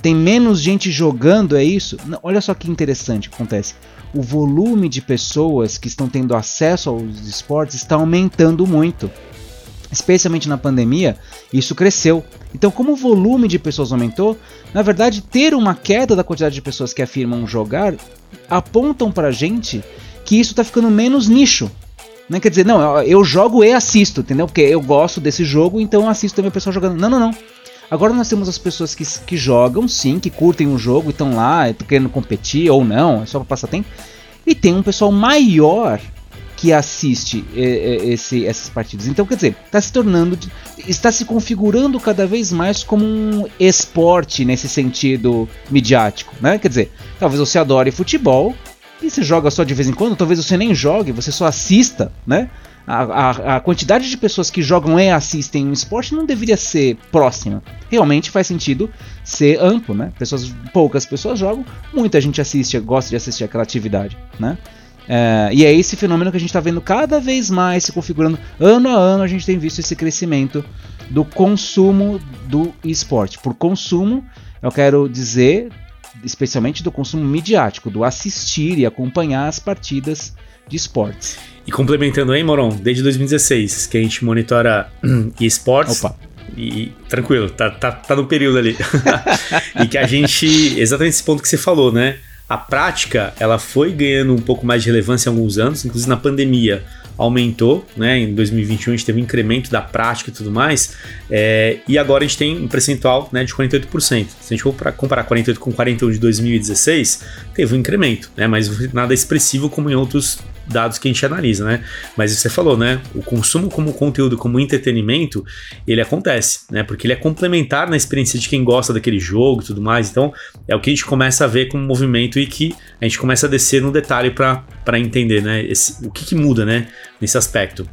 tem menos gente jogando, é isso? Não, olha só que interessante que acontece. O volume de pessoas que estão tendo acesso aos esportes está aumentando muito especialmente na pandemia, isso cresceu. Então, como o volume de pessoas aumentou, na verdade, ter uma queda da quantidade de pessoas que afirmam jogar apontam pra gente que isso tá ficando menos nicho. Né? Quer dizer, não, eu jogo e assisto, entendeu? Porque eu gosto desse jogo, então assisto também o pessoal jogando. Não, não, não. Agora nós temos as pessoas que, que jogam, sim, que curtem o jogo e estão lá, querendo competir ou não, é só para passar tempo. E tem um pessoal maior que assiste esse, essas partidas. Então, quer dizer, está se tornando, está se configurando cada vez mais como um esporte nesse sentido midiático, né? Quer dizer, talvez você adore futebol e você joga só de vez em quando, talvez você nem jogue, você só assista, né? A, a, quantidade de pessoas que jogam e assistem um esporte não deveria ser próxima. Realmente faz sentido ser amplo, né? Pessoas, poucas pessoas jogam, muita gente assiste, gosta de assistir aquela atividade, né? É, e é esse fenômeno que a gente está vendo cada vez mais se configurando. Ano a ano a gente tem visto esse crescimento do consumo do esporte. Por consumo, eu quero dizer especialmente do consumo midiático, do assistir e acompanhar as partidas de esportes. E complementando aí, Moron, desde 2016 que a gente monitora <clears throat> esportes. Opa. E tranquilo, tá, tá, tá no período ali. <laughs> e que a gente. Exatamente esse ponto que você falou, né? a prática ela foi ganhando um pouco mais de relevância em alguns anos, inclusive na pandemia aumentou, né? Em 2021 a gente teve um incremento da prática e tudo mais, é, e agora a gente tem um percentual né, de 48%. Se a gente for comparar 48 com 41 de 2016, teve um incremento, né? Mas nada expressivo como em outros dados que a gente analisa, né? Mas você falou, né? O consumo como conteúdo, como entretenimento, ele acontece, né? Porque ele é complementar na experiência de quem gosta daquele jogo e tudo mais. Então, é o que a gente começa a ver como movimento e que a gente começa a descer no detalhe para entender, né? Esse, o que, que muda, né? Nesse aspecto.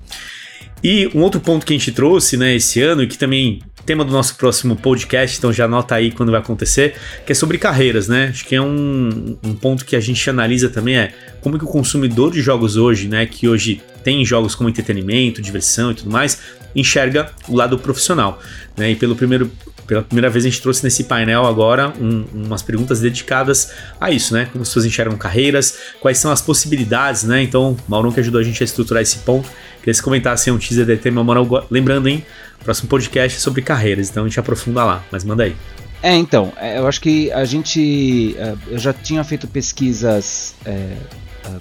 E um outro ponto que a gente trouxe, né, esse ano e que também tema do nosso próximo podcast, então já anota aí quando vai acontecer, que é sobre carreiras, né? Acho que é um, um ponto que a gente analisa também é como que o consumidor de jogos hoje, né, que hoje tem jogos como entretenimento, diversão e tudo mais, enxerga o lado profissional, né? E pelo primeiro pela primeira vez a gente trouxe nesse painel agora um, umas perguntas dedicadas a isso, né? Como as pessoas enxergam carreiras, quais são as possibilidades, né? Então, Maurão que ajudou a gente a estruturar esse ponto. Queria que você comentasse um teaser de tema, Maurão. Lembrando, hein? Próximo podcast é sobre carreiras, então a gente aprofunda lá. Mas manda aí. É, então, é, eu acho que a gente. É, eu já tinha feito pesquisas é, é,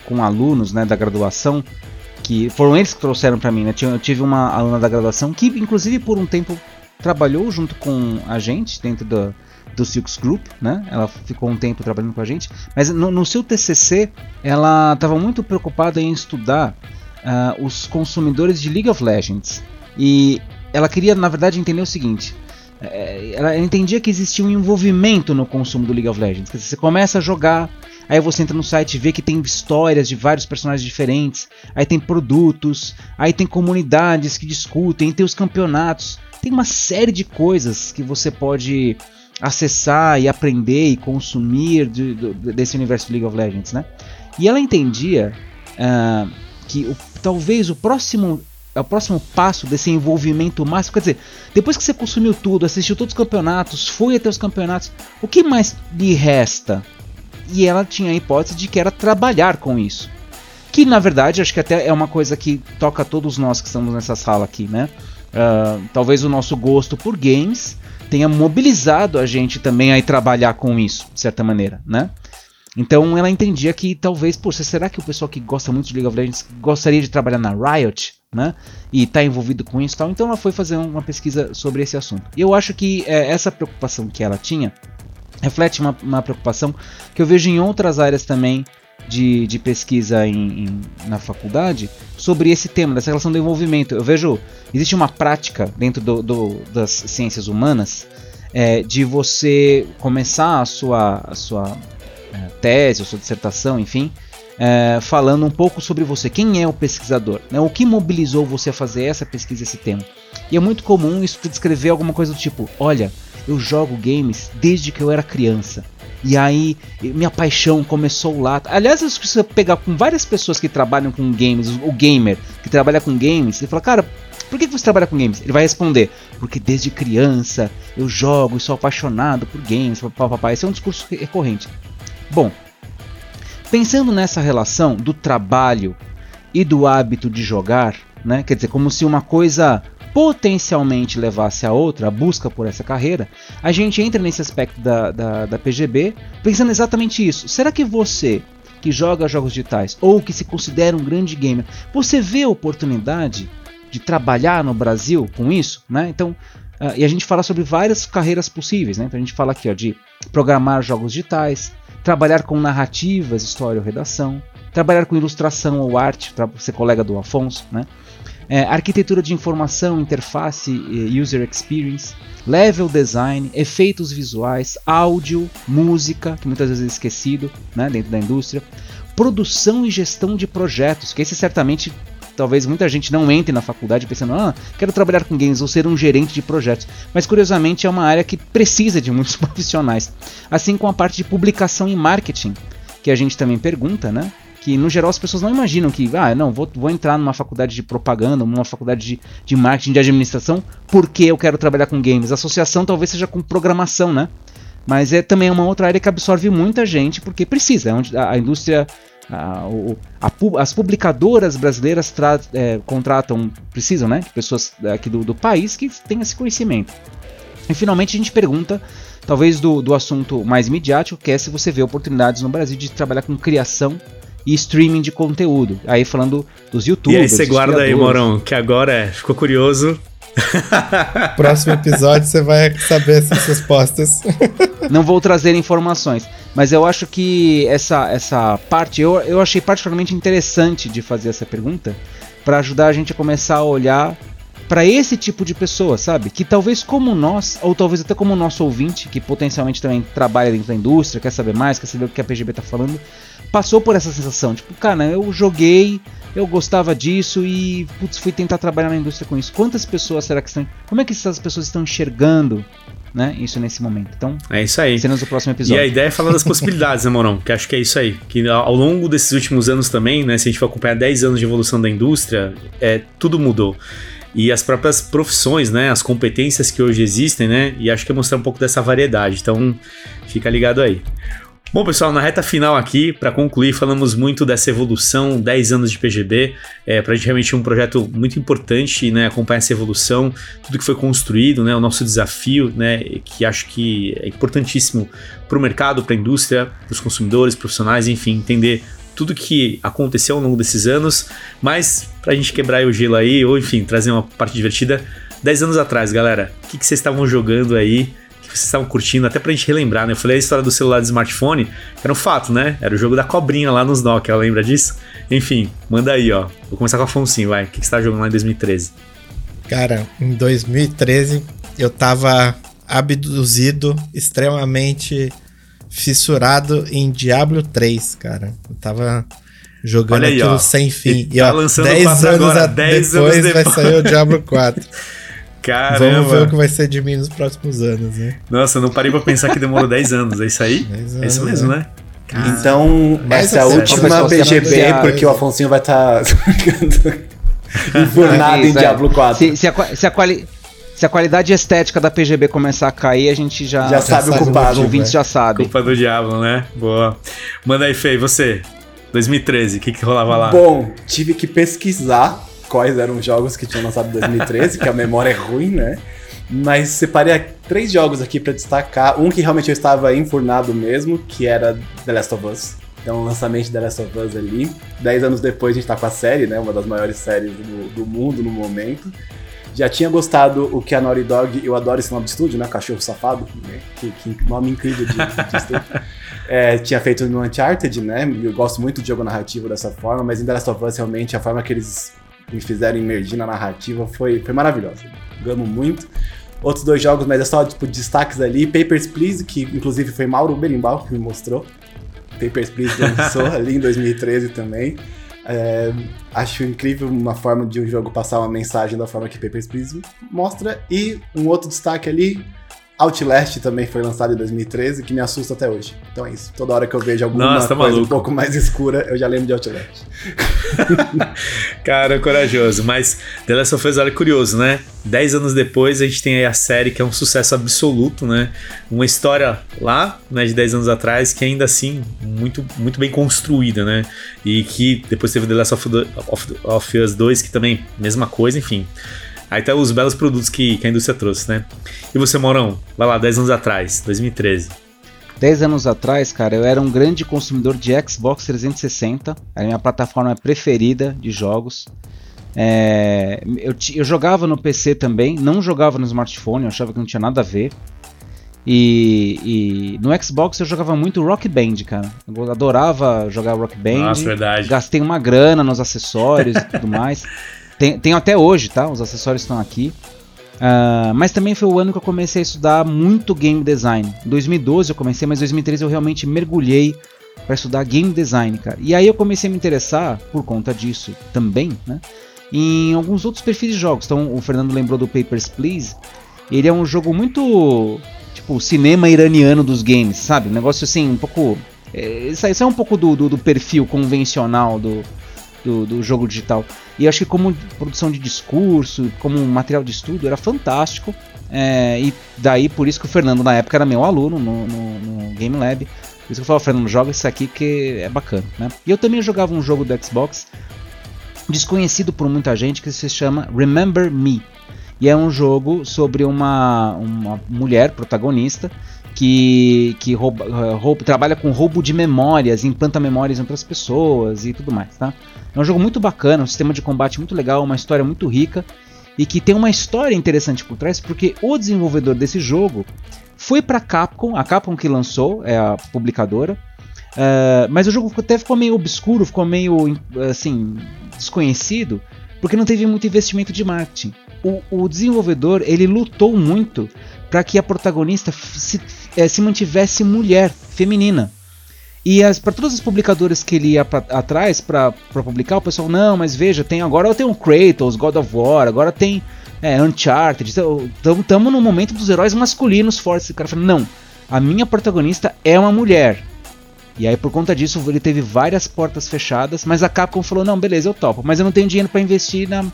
com alunos né, da graduação, que foram eles que trouxeram para mim. Né? Eu tive uma aluna da graduação que, inclusive, por um tempo trabalhou junto com a gente dentro do, do Silks Group, né? Ela ficou um tempo trabalhando com a gente, mas no, no seu TCC ela estava muito preocupada em estudar uh, os consumidores de League of Legends e ela queria, na verdade, entender o seguinte. É, ela entendia que existia um envolvimento no consumo do League of Legends. Você começa a jogar, aí você entra no site e vê que tem histórias de vários personagens diferentes, aí tem produtos, aí tem comunidades que discutem, tem os campeonatos, tem uma série de coisas que você pode acessar e aprender e consumir de, de, desse universo League of Legends, né? E ela entendia uh, que o, talvez o próximo é o próximo passo desse envolvimento máximo. Quer dizer, depois que você consumiu tudo, assistiu todos os campeonatos, foi até os campeonatos, o que mais lhe resta? E ela tinha a hipótese de que era trabalhar com isso. Que na verdade acho que até é uma coisa que toca todos nós que estamos nessa sala aqui, né? Uh, talvez o nosso gosto por games tenha mobilizado a gente também a trabalhar com isso, de certa maneira, né? Então ela entendia que talvez, poxa, será que o pessoal que gosta muito de League of Legends gostaria de trabalhar na Riot? Né? E está envolvido com isso tal. Então ela foi fazer uma pesquisa sobre esse assunto. E eu acho que é, essa preocupação que ela tinha reflete uma, uma, preocupação que eu vejo em outras áreas também de, de pesquisa em, em, na faculdade sobre esse tema, dessa relação do envolvimento. Eu vejo, existe uma prática dentro do, do, das ciências humanas é, de você começar a sua, a sua é, tese, a sua dissertação, enfim, é, falando um pouco sobre você. Quem é o pesquisador? Né? O que mobilizou você a fazer essa pesquisa, esse tema? E é muito comum isso descrever alguma coisa do tipo: olha, eu jogo games desde que eu era criança. E aí, minha paixão começou lá. Aliás, você pegar com várias pessoas que trabalham com games, o gamer que trabalha com games, e fala, cara, por que você trabalha com games? Ele vai responder, porque desde criança eu jogo e sou apaixonado por games, papapá. Esse é um discurso recorrente. Bom, pensando nessa relação do trabalho e do hábito de jogar, né? Quer dizer, como se uma coisa potencialmente levasse a outra, a busca por essa carreira, a gente entra nesse aspecto da, da, da PGB pensando exatamente isso. Será que você que joga jogos digitais ou que se considera um grande gamer, você vê a oportunidade de trabalhar no Brasil com isso? Né? Então, uh, e a gente fala sobre várias carreiras possíveis. Né? Então a gente fala aqui ó, de programar jogos digitais, trabalhar com narrativas, história ou redação, trabalhar com ilustração ou arte, para ser colega do Afonso, né? É, arquitetura de informação, interface, user experience, level design, efeitos visuais, áudio, música, que muitas vezes é esquecido né, dentro da indústria, produção e gestão de projetos, que esse certamente talvez muita gente não entre na faculdade pensando, ah, quero trabalhar com games ou ser um gerente de projetos. Mas curiosamente é uma área que precisa de muitos <laughs> profissionais. Assim como a parte de publicação e marketing, que a gente também pergunta, né? Que no geral as pessoas não imaginam que, ah, não, vou, vou entrar numa faculdade de propaganda, numa faculdade de, de marketing, de administração, porque eu quero trabalhar com games. A associação talvez seja com programação, né? Mas é também uma outra área que absorve muita gente, porque precisa, é onde a, a indústria, a, a, as publicadoras brasileiras é, contratam, precisam, né, pessoas aqui do, do país que tenham esse conhecimento. E finalmente a gente pergunta, talvez do, do assunto mais midiático, que é se você vê oportunidades no Brasil de trabalhar com criação e streaming de conteúdo. Aí falando dos youtubers. E aí você guarda aí, Morão, que agora é, ficou curioso. <laughs> Próximo episódio você vai saber essas respostas. <laughs> Não vou trazer informações, mas eu acho que essa, essa parte eu, eu achei particularmente interessante de fazer essa pergunta para ajudar a gente a começar a olhar para esse tipo de pessoa, sabe? Que talvez como nós, ou talvez até como o nosso ouvinte, que potencialmente também trabalha dentro da indústria, quer saber mais, quer saber o que a PGB tá falando, passou por essa sensação, tipo, cara, eu joguei, eu gostava disso e putz, fui tentar trabalhar na indústria com isso. Quantas pessoas será que estão, como é que essas pessoas estão enxergando né, isso nesse momento. Então, é isso aí. Cenas do próximo episódio. E a ideia é falar das possibilidades, né, Morão? Que acho que é isso aí. Que ao longo desses últimos anos também, né, se a gente for acompanhar 10 anos de evolução da indústria, é, tudo mudou e as próprias profissões, né, as competências que hoje existem, né, e acho que é mostrar um pouco dessa variedade. Então, fica ligado aí. Bom, pessoal, na reta final aqui, para concluir, falamos muito dessa evolução, 10 anos de PGB, é, para a gente realmente um projeto muito importante, né, acompanhar essa evolução, tudo que foi construído, né, o nosso desafio, né, que acho que é importantíssimo para o mercado, para a indústria, para os consumidores, profissionais, enfim, entender tudo que aconteceu ao longo desses anos, mas pra gente quebrar o gelo aí, ou enfim, trazer uma parte divertida, 10 anos atrás, galera, o que, que vocês estavam jogando aí? Que vocês estavam curtindo? Até pra gente relembrar, né? Eu falei a história do celular de smartphone, que era um fato, né? Era o jogo da cobrinha lá nos Nokia, lembra disso? Enfim, manda aí, ó. Vou começar com a Afonso, vai. O que, que você tá jogando lá em 2013? Cara, em 2013 eu tava abduzido, extremamente fissurado em Diablo 3, cara. Eu tava jogando aí, aquilo ó, sem fim. E, tá ó, 10 anos, agora, 10 depois, anos depois vai sair o Diablo 4. <laughs> Caramba. Vamos ver o que vai ser de mim nos próximos anos, né? Nossa, eu não parei pra pensar que demorou 10 anos. É isso aí? <laughs> Anos, é isso mesmo, né? né? Então, Mas essa é a última BGB, porque o Afonso vai estar tá <laughs> <laughs> enfurnado em Diablo 4. Se, se, a, se, a quali, se a qualidade estética da PGB começar a cair, a gente já, já, sabe o culpado. Os ouvintes já sabem. Culpa do diabo, né? Boa. Manda aí, Fei, você. 2013, o que, que rolava lá? Bom, tive que pesquisar quais eram os jogos que tinham lançado em 2013, que a memória é ruim, né? Mas separei três jogos aqui para destacar. Um que realmente eu estava enfurnado mesmo, que era The Last of Us. Então, o lançamento de The Last of Us ali. Dez anos depois a gente tá com a série, né? Uma das maiores séries do, do mundo no momento. Já tinha gostado o que a Naughty Dog, eu adoro esse nome de estúdio, né? Cachorro Safado, né? que, que, nome incrível de, de estúdio. <laughs> É, tinha feito no Uncharted, né? Eu gosto muito de jogo narrativo dessa forma, mas em The Last of Us, realmente, a forma que eles me fizeram emergir na narrativa foi, foi maravilhosa. Gamo muito. Outros dois jogos, mas é só tipo, destaques ali. Papers, Please, que inclusive foi Mauro Berimbau que me mostrou. Papers, Please lançou <laughs> ali em 2013 também. É, acho incrível uma forma de um jogo passar uma mensagem da forma que Papers, Please mostra. E um outro destaque ali, Outlast também foi lançado em 2013, que me assusta até hoje. Então é isso. Toda hora que eu vejo alguma Nossa, tá coisa maluco. um pouco mais escura, eu já lembro de Outlast. <laughs> Cara, corajoso. Mas The Last of Us, olha, curioso, né? Dez anos depois, a gente tem aí a série que é um sucesso absoluto, né? Uma história lá, né, de 10 anos atrás, que ainda assim, muito, muito bem construída, né? E que depois teve The Last of, of, of Us 2, que também, mesma coisa, enfim. Aí tá os belos produtos que, que a indústria trouxe, né? E você, Maurão? Vai lá, 10 anos atrás, 2013. 10 anos atrás, cara, eu era um grande consumidor de Xbox 360, era a minha plataforma preferida de jogos. É, eu, eu jogava no PC também, não jogava no smartphone, eu achava que não tinha nada a ver. E, e no Xbox eu jogava muito Rock Band, cara. Eu adorava jogar Rock Band. Nossa, verdade. Gastei uma grana nos acessórios e tudo mais. <laughs> Tem- Tenho até hoje, tá? Os acessórios estão aqui. Ah, mas também foi o ano que eu comecei a estudar muito game design. Em 2012 eu comecei, mas em 2013 eu realmente mergulhei para estudar game design, cara. E aí eu comecei a me interessar por conta disso também, né? Em alguns outros perfis de jogos. Então o Fernando lembrou do Papers, Please. Ele é um jogo muito tipo cinema iraniano dos games, sabe? Um negócio assim, um pouco. é, isso é um pouco do, do- do perfil convencional do, do, do jogo digital. E acho que como produção de discurso, como material de estudo, era fantástico. É, e daí por isso que o Fernando na época era meu aluno no, no, no Game Lab. Por isso que eu falava, Fernando, joga isso aqui que é bacana. Né? E eu também jogava um jogo do Xbox desconhecido por muita gente que se chama Remember Me. E é um jogo sobre uma, uma mulher protagonista que, que rouba, eh, rouba- trabalha com roubo de memórias, implanta memórias em outras pessoas e tudo mais, tá? É um jogo muito bacana, um sistema de combate muito legal, uma história muito rica e que tem uma história interessante por trás, porque o desenvolvedor desse jogo foi para Capcom, a Capcom que lançou, é a publicadora, eh, mas o jogo até ficou meio obscuro, ficou meio assim desconhecido, porque não teve muito investimento de marketing. O, o desenvolvedor ele lutou muito para que a protagonista se, eh, se mantivesse mulher, feminina. E para todas as publicadoras que ele ia pra, atrás para publicar, o pessoal, não, mas veja, tem agora tem o Kratos, God of War, agora tem é, Uncharted, estamos no momento dos heróis masculinos fortes. O cara falou, não, a minha protagonista é uma mulher. E aí por conta disso ele teve várias portas fechadas, mas a Capcom falou, não, beleza, eu topo, mas eu não tenho dinheiro para investir na,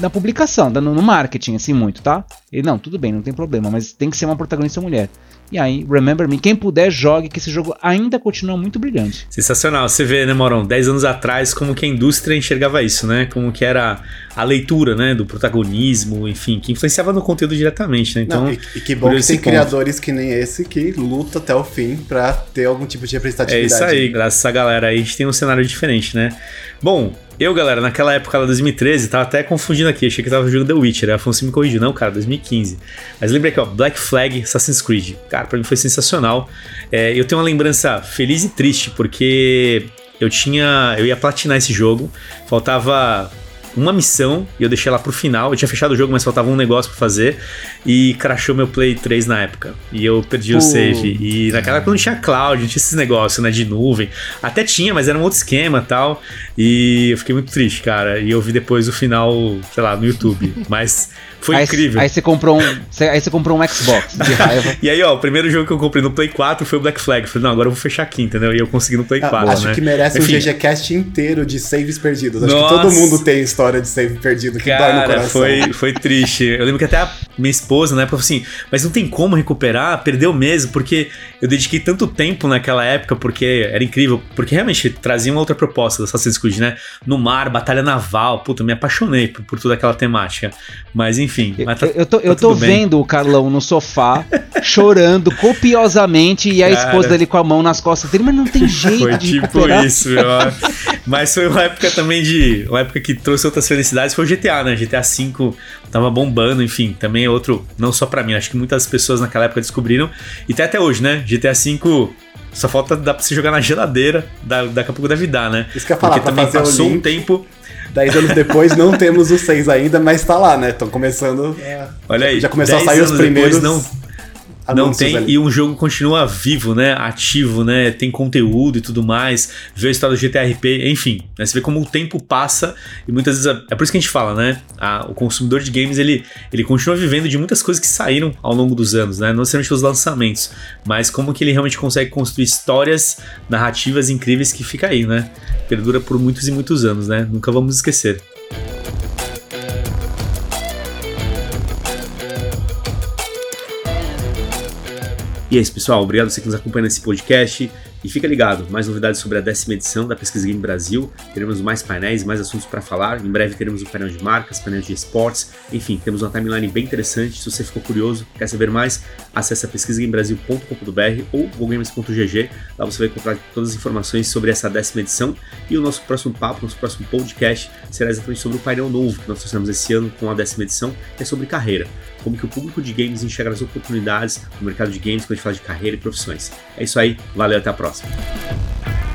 na publicação, no, no marketing, assim, muito, tá? Ele, não, tudo bem, não tem problema, mas tem que ser uma protagonista mulher. E aí, Remember Me, quem puder, jogue, que esse jogo ainda continua muito brilhante. Sensacional. Você vê, né, Morão, 10 anos atrás, como que a indústria enxergava isso, né? Como que era a leitura, né, do protagonismo, enfim, que influenciava no conteúdo diretamente, né? Então, Não, e, e que bom por que tem ponto. criadores que nem esse que luta até o fim pra ter algum tipo de É representatividade. isso aí, graças a essa galera aí, a gente tem um cenário diferente, né? Bom, eu, galera, naquela época lá, 2013, tava até confundindo aqui, achei que tava jogando The Witcher, aí Afonso me corrigiu, não, cara, 2015. Mas lembrei aqui, ó, Black Flag Assassin's Creed. Cara, pra mim foi sensacional. É, eu tenho uma lembrança feliz e triste, porque eu tinha. Eu ia platinar esse jogo, faltava uma missão e eu deixei ela pro final. Eu tinha fechado o jogo, mas faltava um negócio pra fazer. E crashou meu Play 3 na época. E eu perdi o Pô. save. E naquela época não tinha cloud, não tinha esses negócios, né? De nuvem. Até tinha, mas era um outro esquema tal. E eu fiquei muito triste, cara. E eu vi depois o final, sei lá, no YouTube. <laughs> Mas foi aí, incrível. Aí você comprou um, aí você comprou um Xbox de <laughs> raiva. E aí, ó, o primeiro jogo que eu comprei no Play 4 foi o Black Flag. Eu Falei, não, agora eu vou fechar aqui, entendeu? E eu consegui no Play Ah, 4, acho né? que merece Enfim. um GGCast inteiro de saves perdidos. Acho Nossa. que todo mundo tem história de save perdido que dói no Cara, coração. foi, foi triste. Eu lembro que até a minha esposa, né, falou assim: Mas não tem como recuperar? Perdeu mesmo, porque eu dediquei tanto tempo naquela época, porque era incrível, porque realmente trazia uma outra proposta do Assassin's Creed, né? No mar, batalha naval. Puta, eu me apaixonei por, por toda aquela temática. Mas enfim. Eu, mas tá- eu tô, eu tá tô tudo bem. vendo o Carlão no sofá, <laughs> chorando copiosamente, e a Cara. esposa dele com a mão nas costas dele, mas não tem <laughs> jeito Foi de tipo recuperar. isso, meu. Mas foi uma época também de. Uma época que trouxe outras felicidades. Foi o GTA, né? GTA V tava bombando, enfim. Também é outro. Não só pra mim, acho que muitas pessoas naquela época descobriram. E até até hoje, né? GTA V. Só falta dar pra você jogar na geladeira. Da, daqui a pouco deve dar, né? Isso que eu ia falar, Porque pra também fazer o passou um tempo. Dez anos depois não temos o 6 ainda, mas tá lá, né? Estão começando. Olha aí. Já começou a 10 sair os anos depois, primeiros. Não, Não tem, ali. e um jogo continua vivo, né? Ativo, né? Tem conteúdo e tudo mais. Vê a história do GTRP, enfim. Né? Você vê como o tempo passa e muitas vezes. É por isso que a gente fala, né? A, o consumidor de games ele, ele continua vivendo de muitas coisas que saíram ao longo dos anos, né? Não necessariamente os lançamentos, mas como que ele realmente consegue construir histórias narrativas incríveis que fica aí, né? Perdura por muitos e muitos anos, né? Nunca vamos esquecer. E é isso, pessoal. Obrigado você que nos acompanha nesse podcast. E fica ligado, mais novidades sobre a décima edição da Pesquisa Game Brasil. Teremos mais painéis, mais assuntos para falar. Em breve teremos um painel de marcas, painel de esportes. Enfim, temos uma timeline bem interessante. Se você ficou curioso, quer saber mais, acesse pesquisagamebrasil.com.br ou gogames.gg. Lá você vai encontrar todas as informações sobre essa décima edição. E o nosso próximo papo, nosso próximo podcast será exatamente sobre o painel novo que nós trouxemos esse ano com a décima edição, que é sobre carreira como que o público de games enxerga as oportunidades no mercado de games quando a gente fala de carreira e profissões. É isso aí, valeu, até a próxima. Awesome.